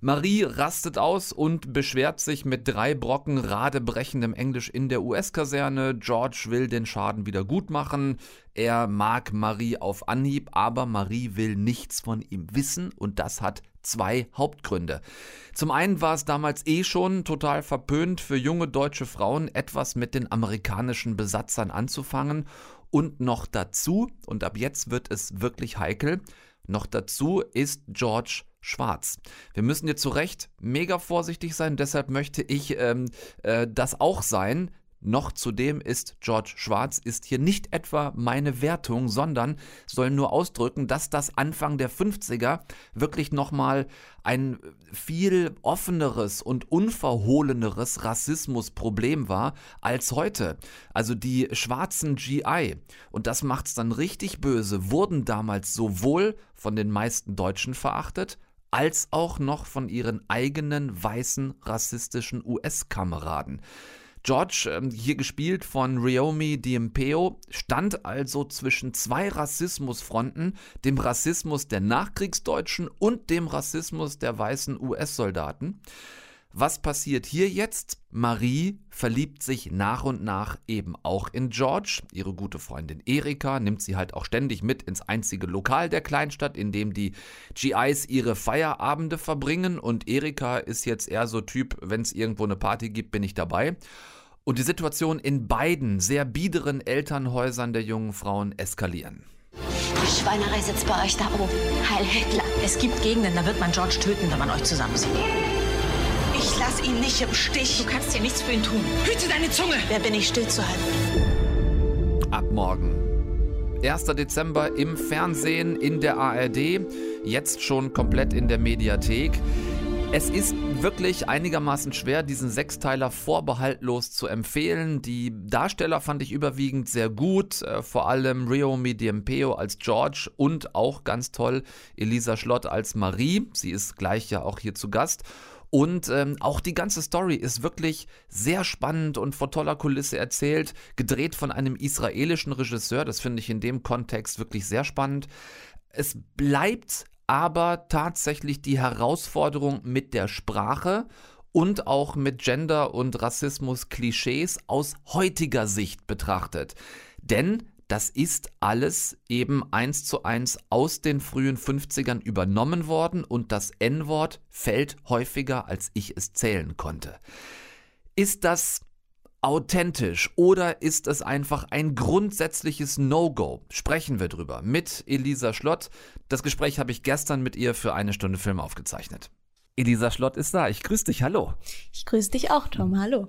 Marie rastet aus und beschwert sich mit drei Brocken radebrechendem Englisch in der US-Kaserne. George will den Schaden wieder gut machen. Er mag Marie auf Anhieb, aber Marie will nichts von ihm wissen und das hat zwei Hauptgründe. Zum einen war es damals eh schon total verpönt für junge deutsche Frauen etwas mit den amerikanischen Besatzern anzufangen und noch dazu, und ab jetzt wird es wirklich heikel, noch dazu ist George schwarz. Wir müssen jetzt zu Recht mega vorsichtig sein, deshalb möchte ich ähm, äh, das auch sein. Noch zudem ist George Schwarz ist hier nicht etwa meine Wertung, sondern soll nur ausdrücken, dass das Anfang der 50er wirklich nochmal ein viel offeneres und unverhohleneres Rassismusproblem war als heute. Also die schwarzen GI, und das macht's dann richtig böse, wurden damals sowohl von den meisten Deutschen verachtet, als auch noch von ihren eigenen weißen rassistischen US-Kameraden. George, ähm, hier gespielt von Ryomi Diempeo, stand also zwischen zwei Rassismusfronten, dem Rassismus der Nachkriegsdeutschen und dem Rassismus der weißen US-Soldaten. Was passiert hier jetzt? Marie verliebt sich nach und nach eben auch in George. Ihre gute Freundin Erika nimmt sie halt auch ständig mit ins einzige Lokal der Kleinstadt, in dem die GIs ihre Feierabende verbringen. Und Erika ist jetzt eher so Typ, wenn es irgendwo eine Party gibt, bin ich dabei. Und die Situation in beiden sehr biederen Elternhäusern der jungen Frauen eskalieren. Die Schweinerei sitzt bei euch da oben. Heil Hitler. Es gibt Gegenden, da wird man George töten, wenn man euch zusammensieht. Lass ihn nicht im Stich. Du kannst hier nichts für ihn tun. Hüte deine Zunge. Wer bin ich stillzuhalten? Ab morgen. 1. Dezember im Fernsehen in der ARD, jetzt schon komplett in der Mediathek. Es ist wirklich einigermaßen schwer, diesen Sechsteiler vorbehaltlos zu empfehlen. Die Darsteller fand ich überwiegend sehr gut, äh, vor allem Rio Diempeo als George und auch ganz toll Elisa Schlott als Marie. Sie ist gleich ja auch hier zu Gast. Und ähm, auch die ganze Story ist wirklich sehr spannend und vor toller Kulisse erzählt, gedreht von einem israelischen Regisseur. Das finde ich in dem Kontext wirklich sehr spannend. Es bleibt aber tatsächlich die Herausforderung mit der Sprache und auch mit Gender- und Rassismus-Klischees aus heutiger Sicht betrachtet. Denn das ist alles eben eins zu eins aus den frühen 50ern übernommen worden und das N-Wort fällt häufiger, als ich es zählen konnte. Ist das authentisch oder ist es einfach ein grundsätzliches No-Go? Sprechen wir drüber mit Elisa Schlott. Das Gespräch habe ich gestern mit ihr für eine Stunde Film aufgezeichnet. Elisa Schlott ist da. Ich grüße dich. Hallo. Ich grüße dich auch, Tom. Hallo.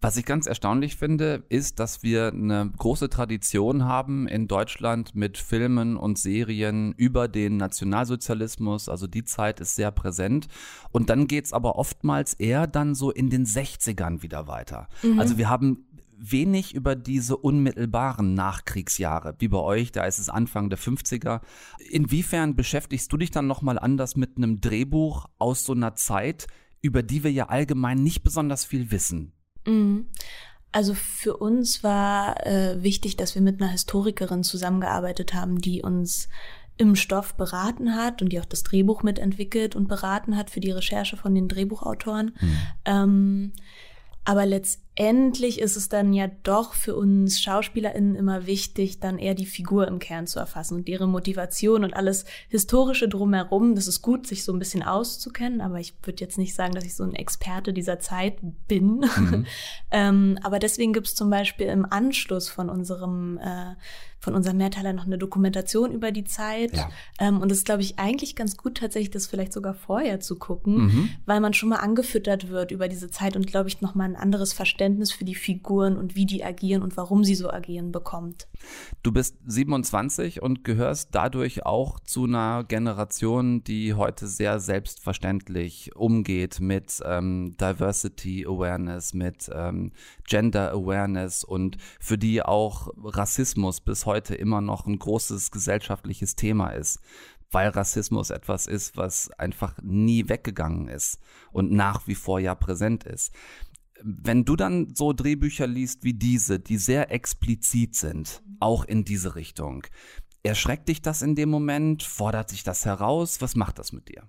Was ich ganz erstaunlich finde, ist, dass wir eine große Tradition haben in Deutschland mit Filmen und Serien über den Nationalsozialismus. Also die Zeit ist sehr präsent. Und dann geht's aber oftmals eher dann so in den 60ern wieder weiter. Mhm. Also wir haben wenig über diese unmittelbaren Nachkriegsjahre, wie bei euch, da ist es Anfang der 50er. Inwiefern beschäftigst du dich dann nochmal anders mit einem Drehbuch aus so einer Zeit, über die wir ja allgemein nicht besonders viel wissen? Mhm. Also für uns war äh, wichtig, dass wir mit einer Historikerin zusammengearbeitet haben, die uns im Stoff beraten hat und die auch das Drehbuch mitentwickelt und beraten hat für die Recherche von den Drehbuchautoren. Mhm. Ähm, Aber letztendlich ist es dann ja doch für uns SchauspielerInnen immer wichtig, dann eher die Figur im Kern zu erfassen und ihre Motivation und alles Historische drumherum. Das ist gut, sich so ein bisschen auszukennen, aber ich würde jetzt nicht sagen, dass ich so ein Experte dieser Zeit bin. Mhm. ähm, aber deswegen gibt es zum Beispiel im Anschluss von unserem äh, von unserem Mehrteiler noch eine Dokumentation über die Zeit. Ja. Ähm, und es ist, glaube ich, eigentlich ganz gut, tatsächlich das vielleicht sogar vorher zu gucken, mhm. weil man schon mal angefüttert wird über diese Zeit und, glaube ich, nochmal ein anderes Verständnis für die Figuren und wie die agieren und warum sie so agieren bekommt. Du bist 27 und gehörst dadurch auch zu einer Generation, die heute sehr selbstverständlich umgeht mit ähm, Diversity Awareness, mit ähm, Gender Awareness und für die auch Rassismus bis heute immer noch ein großes gesellschaftliches Thema ist, weil Rassismus etwas ist, was einfach nie weggegangen ist und nach wie vor ja präsent ist. Wenn du dann so Drehbücher liest wie diese, die sehr explizit sind, auch in diese Richtung, erschreckt dich das in dem Moment? Fordert sich das heraus? Was macht das mit dir?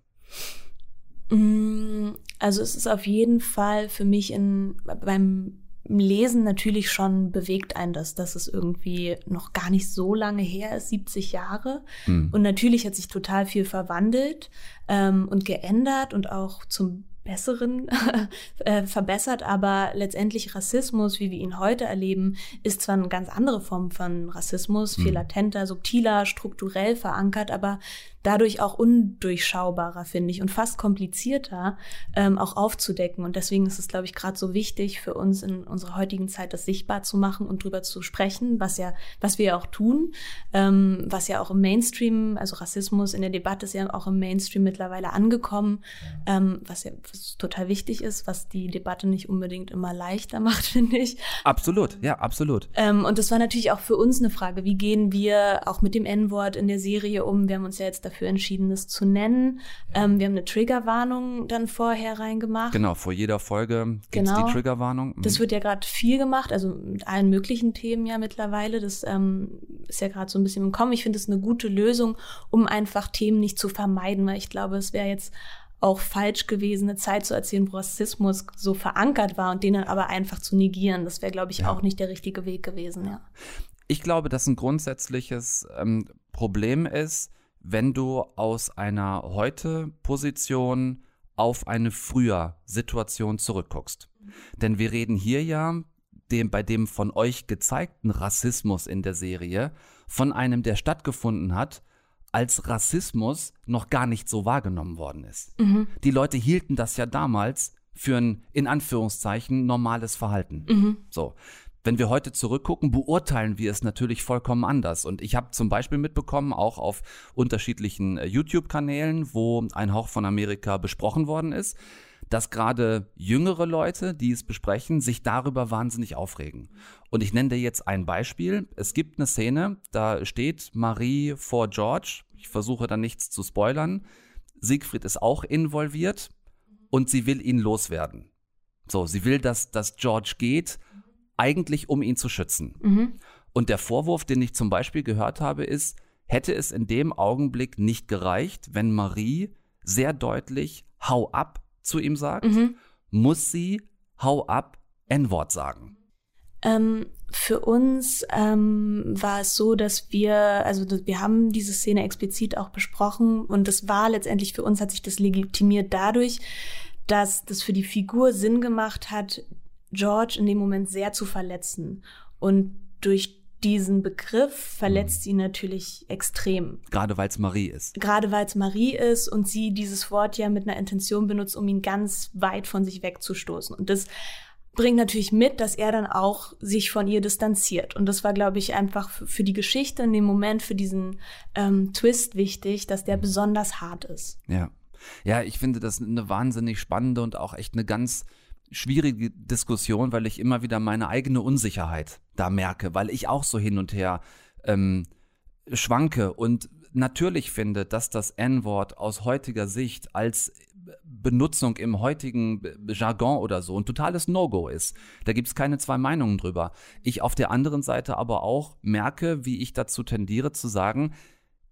Mm, also es ist auf jeden Fall für mich in, beim Lesen natürlich schon bewegt einen das, dass es irgendwie noch gar nicht so lange her ist, 70 Jahre. Mhm. Und natürlich hat sich total viel verwandelt ähm, und geändert und auch zum Besseren äh, verbessert, aber letztendlich Rassismus, wie wir ihn heute erleben, ist zwar eine ganz andere Form von Rassismus, viel mhm. latenter, subtiler, strukturell verankert, aber dadurch auch undurchschaubarer, finde ich, und fast komplizierter ähm, auch aufzudecken. Und deswegen ist es, glaube ich, gerade so wichtig für uns in unserer heutigen Zeit, das sichtbar zu machen und drüber zu sprechen, was ja, was wir ja auch tun, ähm, was ja auch im Mainstream, also Rassismus in der Debatte ist ja auch im Mainstream mittlerweile angekommen, ähm, was ja was total wichtig ist, was die Debatte nicht unbedingt immer leichter macht, finde ich. Absolut, ja, absolut. Ähm, und das war natürlich auch für uns eine Frage, wie gehen wir auch mit dem N-Wort in der Serie um? Wir haben uns ja jetzt dafür entschieden, es zu nennen. Ähm, wir haben eine Triggerwarnung dann vorher reingemacht. Genau, vor jeder Folge gibt es genau. die Triggerwarnung. Mhm. Das wird ja gerade viel gemacht, also mit allen möglichen Themen ja mittlerweile. Das ähm, ist ja gerade so ein bisschen im Kommen. Ich finde es eine gute Lösung, um einfach Themen nicht zu vermeiden, weil ich glaube, es wäre jetzt auch falsch gewesen, eine Zeit zu erzählen, wo Rassismus so verankert war und den dann aber einfach zu negieren. Das wäre, glaube ich, ja. auch nicht der richtige Weg gewesen, ja. Ich glaube, dass ein grundsätzliches ähm, Problem ist, wenn du aus einer heute Position auf eine früher Situation zurückguckst. Denn wir reden hier ja dem, bei dem von euch gezeigten Rassismus in der Serie von einem, der stattgefunden hat, als Rassismus noch gar nicht so wahrgenommen worden ist. Mhm. Die Leute hielten das ja damals für ein in Anführungszeichen normales Verhalten. Mhm. So wenn wir heute zurückgucken, beurteilen wir es natürlich vollkommen anders. Und ich habe zum Beispiel mitbekommen, auch auf unterschiedlichen äh, YouTube-Kanälen, wo ein Hauch von Amerika besprochen worden ist, dass gerade jüngere Leute, die es besprechen, sich darüber wahnsinnig aufregen. Und ich nenne dir jetzt ein Beispiel. Es gibt eine Szene, da steht Marie vor George. Ich versuche da nichts zu spoilern. Siegfried ist auch involviert und sie will ihn loswerden. So, sie will, dass, dass George geht eigentlich um ihn zu schützen. Mhm. Und der Vorwurf, den ich zum Beispiel gehört habe, ist, hätte es in dem Augenblick nicht gereicht, wenn Marie sehr deutlich Hau ab zu ihm sagt, mhm. muss sie Hau ab N-Wort sagen. Ähm, für uns ähm, war es so, dass wir, also wir haben diese Szene explizit auch besprochen und das war letztendlich für uns, hat sich das legitimiert dadurch, dass das für die Figur Sinn gemacht hat, George in dem Moment sehr zu verletzen. Und durch diesen Begriff verletzt mhm. sie natürlich extrem. Gerade weil es Marie ist. Gerade weil es Marie ist und sie dieses Wort ja mit einer Intention benutzt, um ihn ganz weit von sich wegzustoßen. Und das bringt natürlich mit, dass er dann auch sich von ihr distanziert. Und das war, glaube ich, einfach für die Geschichte in dem Moment, für diesen ähm, Twist wichtig, dass der besonders hart ist. Ja. Ja, ich finde das eine wahnsinnig spannende und auch echt eine ganz schwierige Diskussion, weil ich immer wieder meine eigene Unsicherheit da merke, weil ich auch so hin und her ähm, schwanke und natürlich finde, dass das N-Wort aus heutiger Sicht als Benutzung im heutigen Jargon oder so ein totales No-Go ist. Da gibt es keine zwei Meinungen drüber. Ich auf der anderen Seite aber auch merke, wie ich dazu tendiere zu sagen,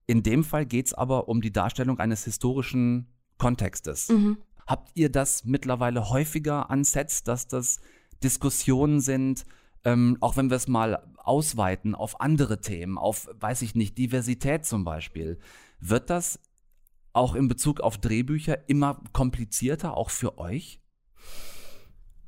in dem Fall geht es aber um die Darstellung eines historischen Kontextes. Mhm. Habt ihr das mittlerweile häufiger an Sets, dass das Diskussionen sind, ähm, auch wenn wir es mal ausweiten auf andere Themen, auf, weiß ich nicht, Diversität zum Beispiel, wird das auch in Bezug auf Drehbücher immer komplizierter, auch für euch?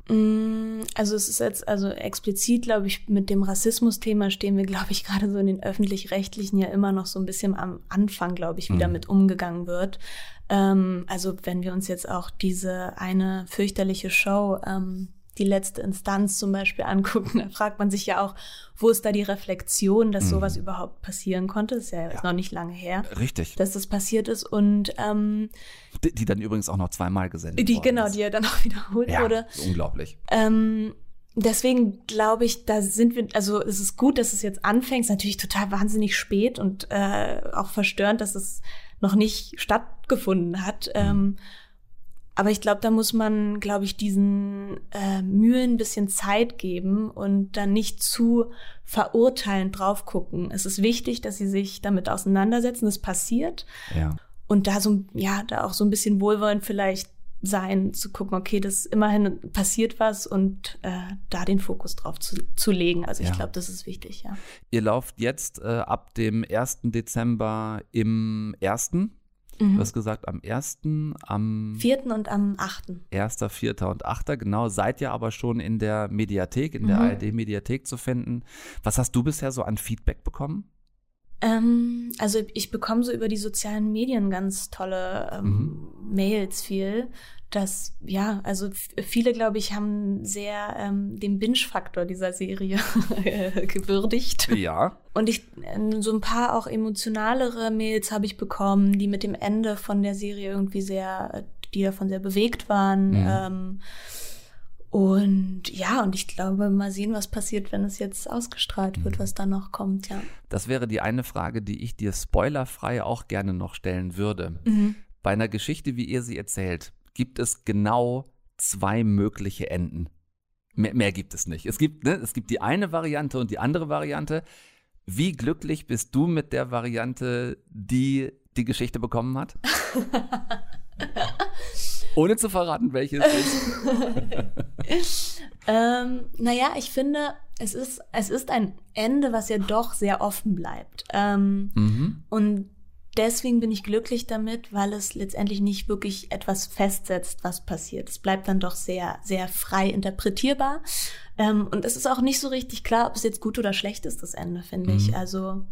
Mm, also es ist jetzt, also explizit, glaube ich, mit dem Rassismus-Thema stehen wir, glaube ich, gerade so in den öffentlich-rechtlichen ja immer noch so ein bisschen am Anfang, glaube ich, wie mhm. damit umgegangen wird. Ähm, also wenn wir uns jetzt auch diese eine fürchterliche Show ähm, die letzte Instanz zum Beispiel angucken, da fragt man sich ja auch, wo ist da die Reflexion, dass mhm. sowas überhaupt passieren konnte? Das ist ja, ja, noch nicht lange her. Richtig. Dass das passiert ist und ähm, die, die, dann übrigens auch noch zweimal gesendet die, Genau, die ja dann auch wiederholt ja, wurde. Unglaublich. Ähm, deswegen glaube ich, da sind wir, also es ist gut, dass es jetzt anfängt. Es ist natürlich total wahnsinnig spät und äh, auch verstörend, dass es noch nicht stattgefunden hat. Mhm. Ähm, aber ich glaube, da muss man, glaube ich, diesen äh, Mühen ein bisschen Zeit geben und dann nicht zu verurteilend drauf gucken. Es ist wichtig, dass sie sich damit auseinandersetzen. Das passiert. Ja. Und da so, ja, da auch so ein bisschen wohlwollend vielleicht sein, zu gucken, okay, das immerhin passiert was und äh, da den Fokus drauf zu, zu legen. Also ich ja. glaube, das ist wichtig, ja. Ihr lauft jetzt äh, ab dem 1. Dezember im ersten Mhm. Du hast gesagt, am 1., am 4. und am 8. 1., 4. und 8. Genau, seid ihr aber schon in der Mediathek, in der mhm. ARD-Mediathek zu finden. Was hast du bisher so an Feedback bekommen? Ähm, also ich bekomme so über die sozialen Medien ganz tolle ähm, mhm. Mails viel dass, ja, also viele, glaube ich, haben sehr ähm, den Binge-Faktor dieser Serie gewürdigt. Ja. Und ich, äh, so ein paar auch emotionalere Mails habe ich bekommen, die mit dem Ende von der Serie irgendwie sehr, die davon sehr bewegt waren. Mhm. Ähm, und ja, und ich glaube, mal sehen, was passiert, wenn es jetzt ausgestrahlt wird, mhm. was da noch kommt, ja. Das wäre die eine Frage, die ich dir spoilerfrei auch gerne noch stellen würde. Mhm. Bei einer Geschichte, wie ihr sie erzählt, gibt es genau zwei mögliche Enden. Mehr, mehr gibt es nicht. Es gibt, ne, es gibt die eine Variante und die andere Variante. Wie glücklich bist du mit der Variante, die die Geschichte bekommen hat? Ohne zu verraten, welches ist. ähm, naja, ich finde, es ist, es ist ein Ende, was ja doch sehr offen bleibt. Ähm, mhm. Und deswegen bin ich glücklich damit, weil es letztendlich nicht wirklich etwas festsetzt, was passiert. Es bleibt dann doch sehr, sehr frei interpretierbar. Ähm, und es ist auch nicht so richtig klar, ob es jetzt gut oder schlecht ist, das Ende, finde mhm. ich. Also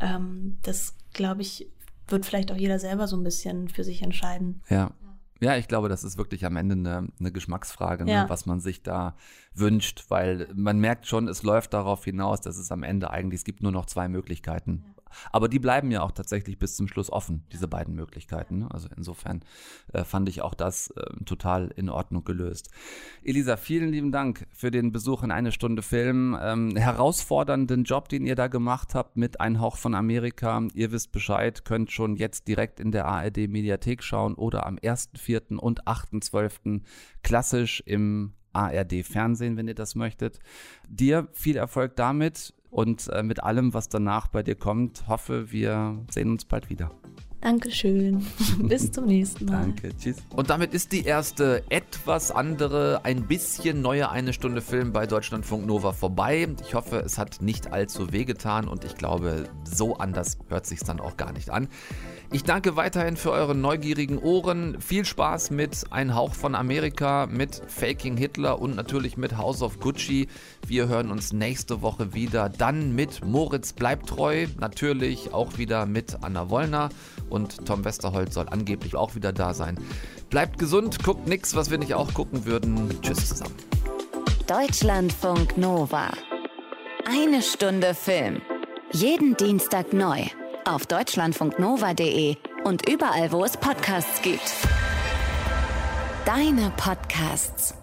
ähm, das, glaube ich, wird vielleicht auch jeder selber so ein bisschen für sich entscheiden. Ja. Ja, ich glaube, das ist wirklich am Ende eine, eine Geschmacksfrage, ne, ja. was man sich da wünscht, weil man merkt schon, es läuft darauf hinaus, dass es am Ende eigentlich, es gibt nur noch zwei Möglichkeiten. Aber die bleiben ja auch tatsächlich bis zum Schluss offen, diese beiden Möglichkeiten. Ne? Also insofern äh, fand ich auch das äh, total in Ordnung gelöst. Elisa, vielen lieben Dank für den Besuch in eine Stunde Film. Ähm, herausfordernden Job, den ihr da gemacht habt mit Ein Hauch von Amerika. Ihr wisst Bescheid, könnt schon jetzt direkt in der ARD Mediathek schauen oder am 1.4. und 8.12. klassisch im ARD Fernsehen, wenn ihr das möchtet. Dir viel Erfolg damit und äh, mit allem, was danach bei dir kommt. Hoffe, wir sehen uns bald wieder. Dankeschön. Bis zum nächsten Mal. Danke, tschüss. Und damit ist die erste etwas andere, ein bisschen neue eine Stunde Film bei Deutschlandfunk Nova vorbei. Ich hoffe, es hat nicht allzu wehgetan und ich glaube, so anders hört sich dann auch gar nicht an. Ich danke weiterhin für eure neugierigen Ohren. Viel Spaß mit Ein Hauch von Amerika, mit Faking Hitler und natürlich mit House of Gucci. Wir hören uns nächste Woche wieder. Dann mit Moritz bleibt treu. Natürlich auch wieder mit Anna Wollner. Und Tom Westerholt soll angeblich auch wieder da sein. Bleibt gesund, guckt nichts, was wir nicht auch gucken würden. Tschüss zusammen. Deutschlandfunk Nova. Eine Stunde Film. Jeden Dienstag neu auf deutschlandfunknova.de und überall, wo es Podcasts gibt. Deine Podcasts.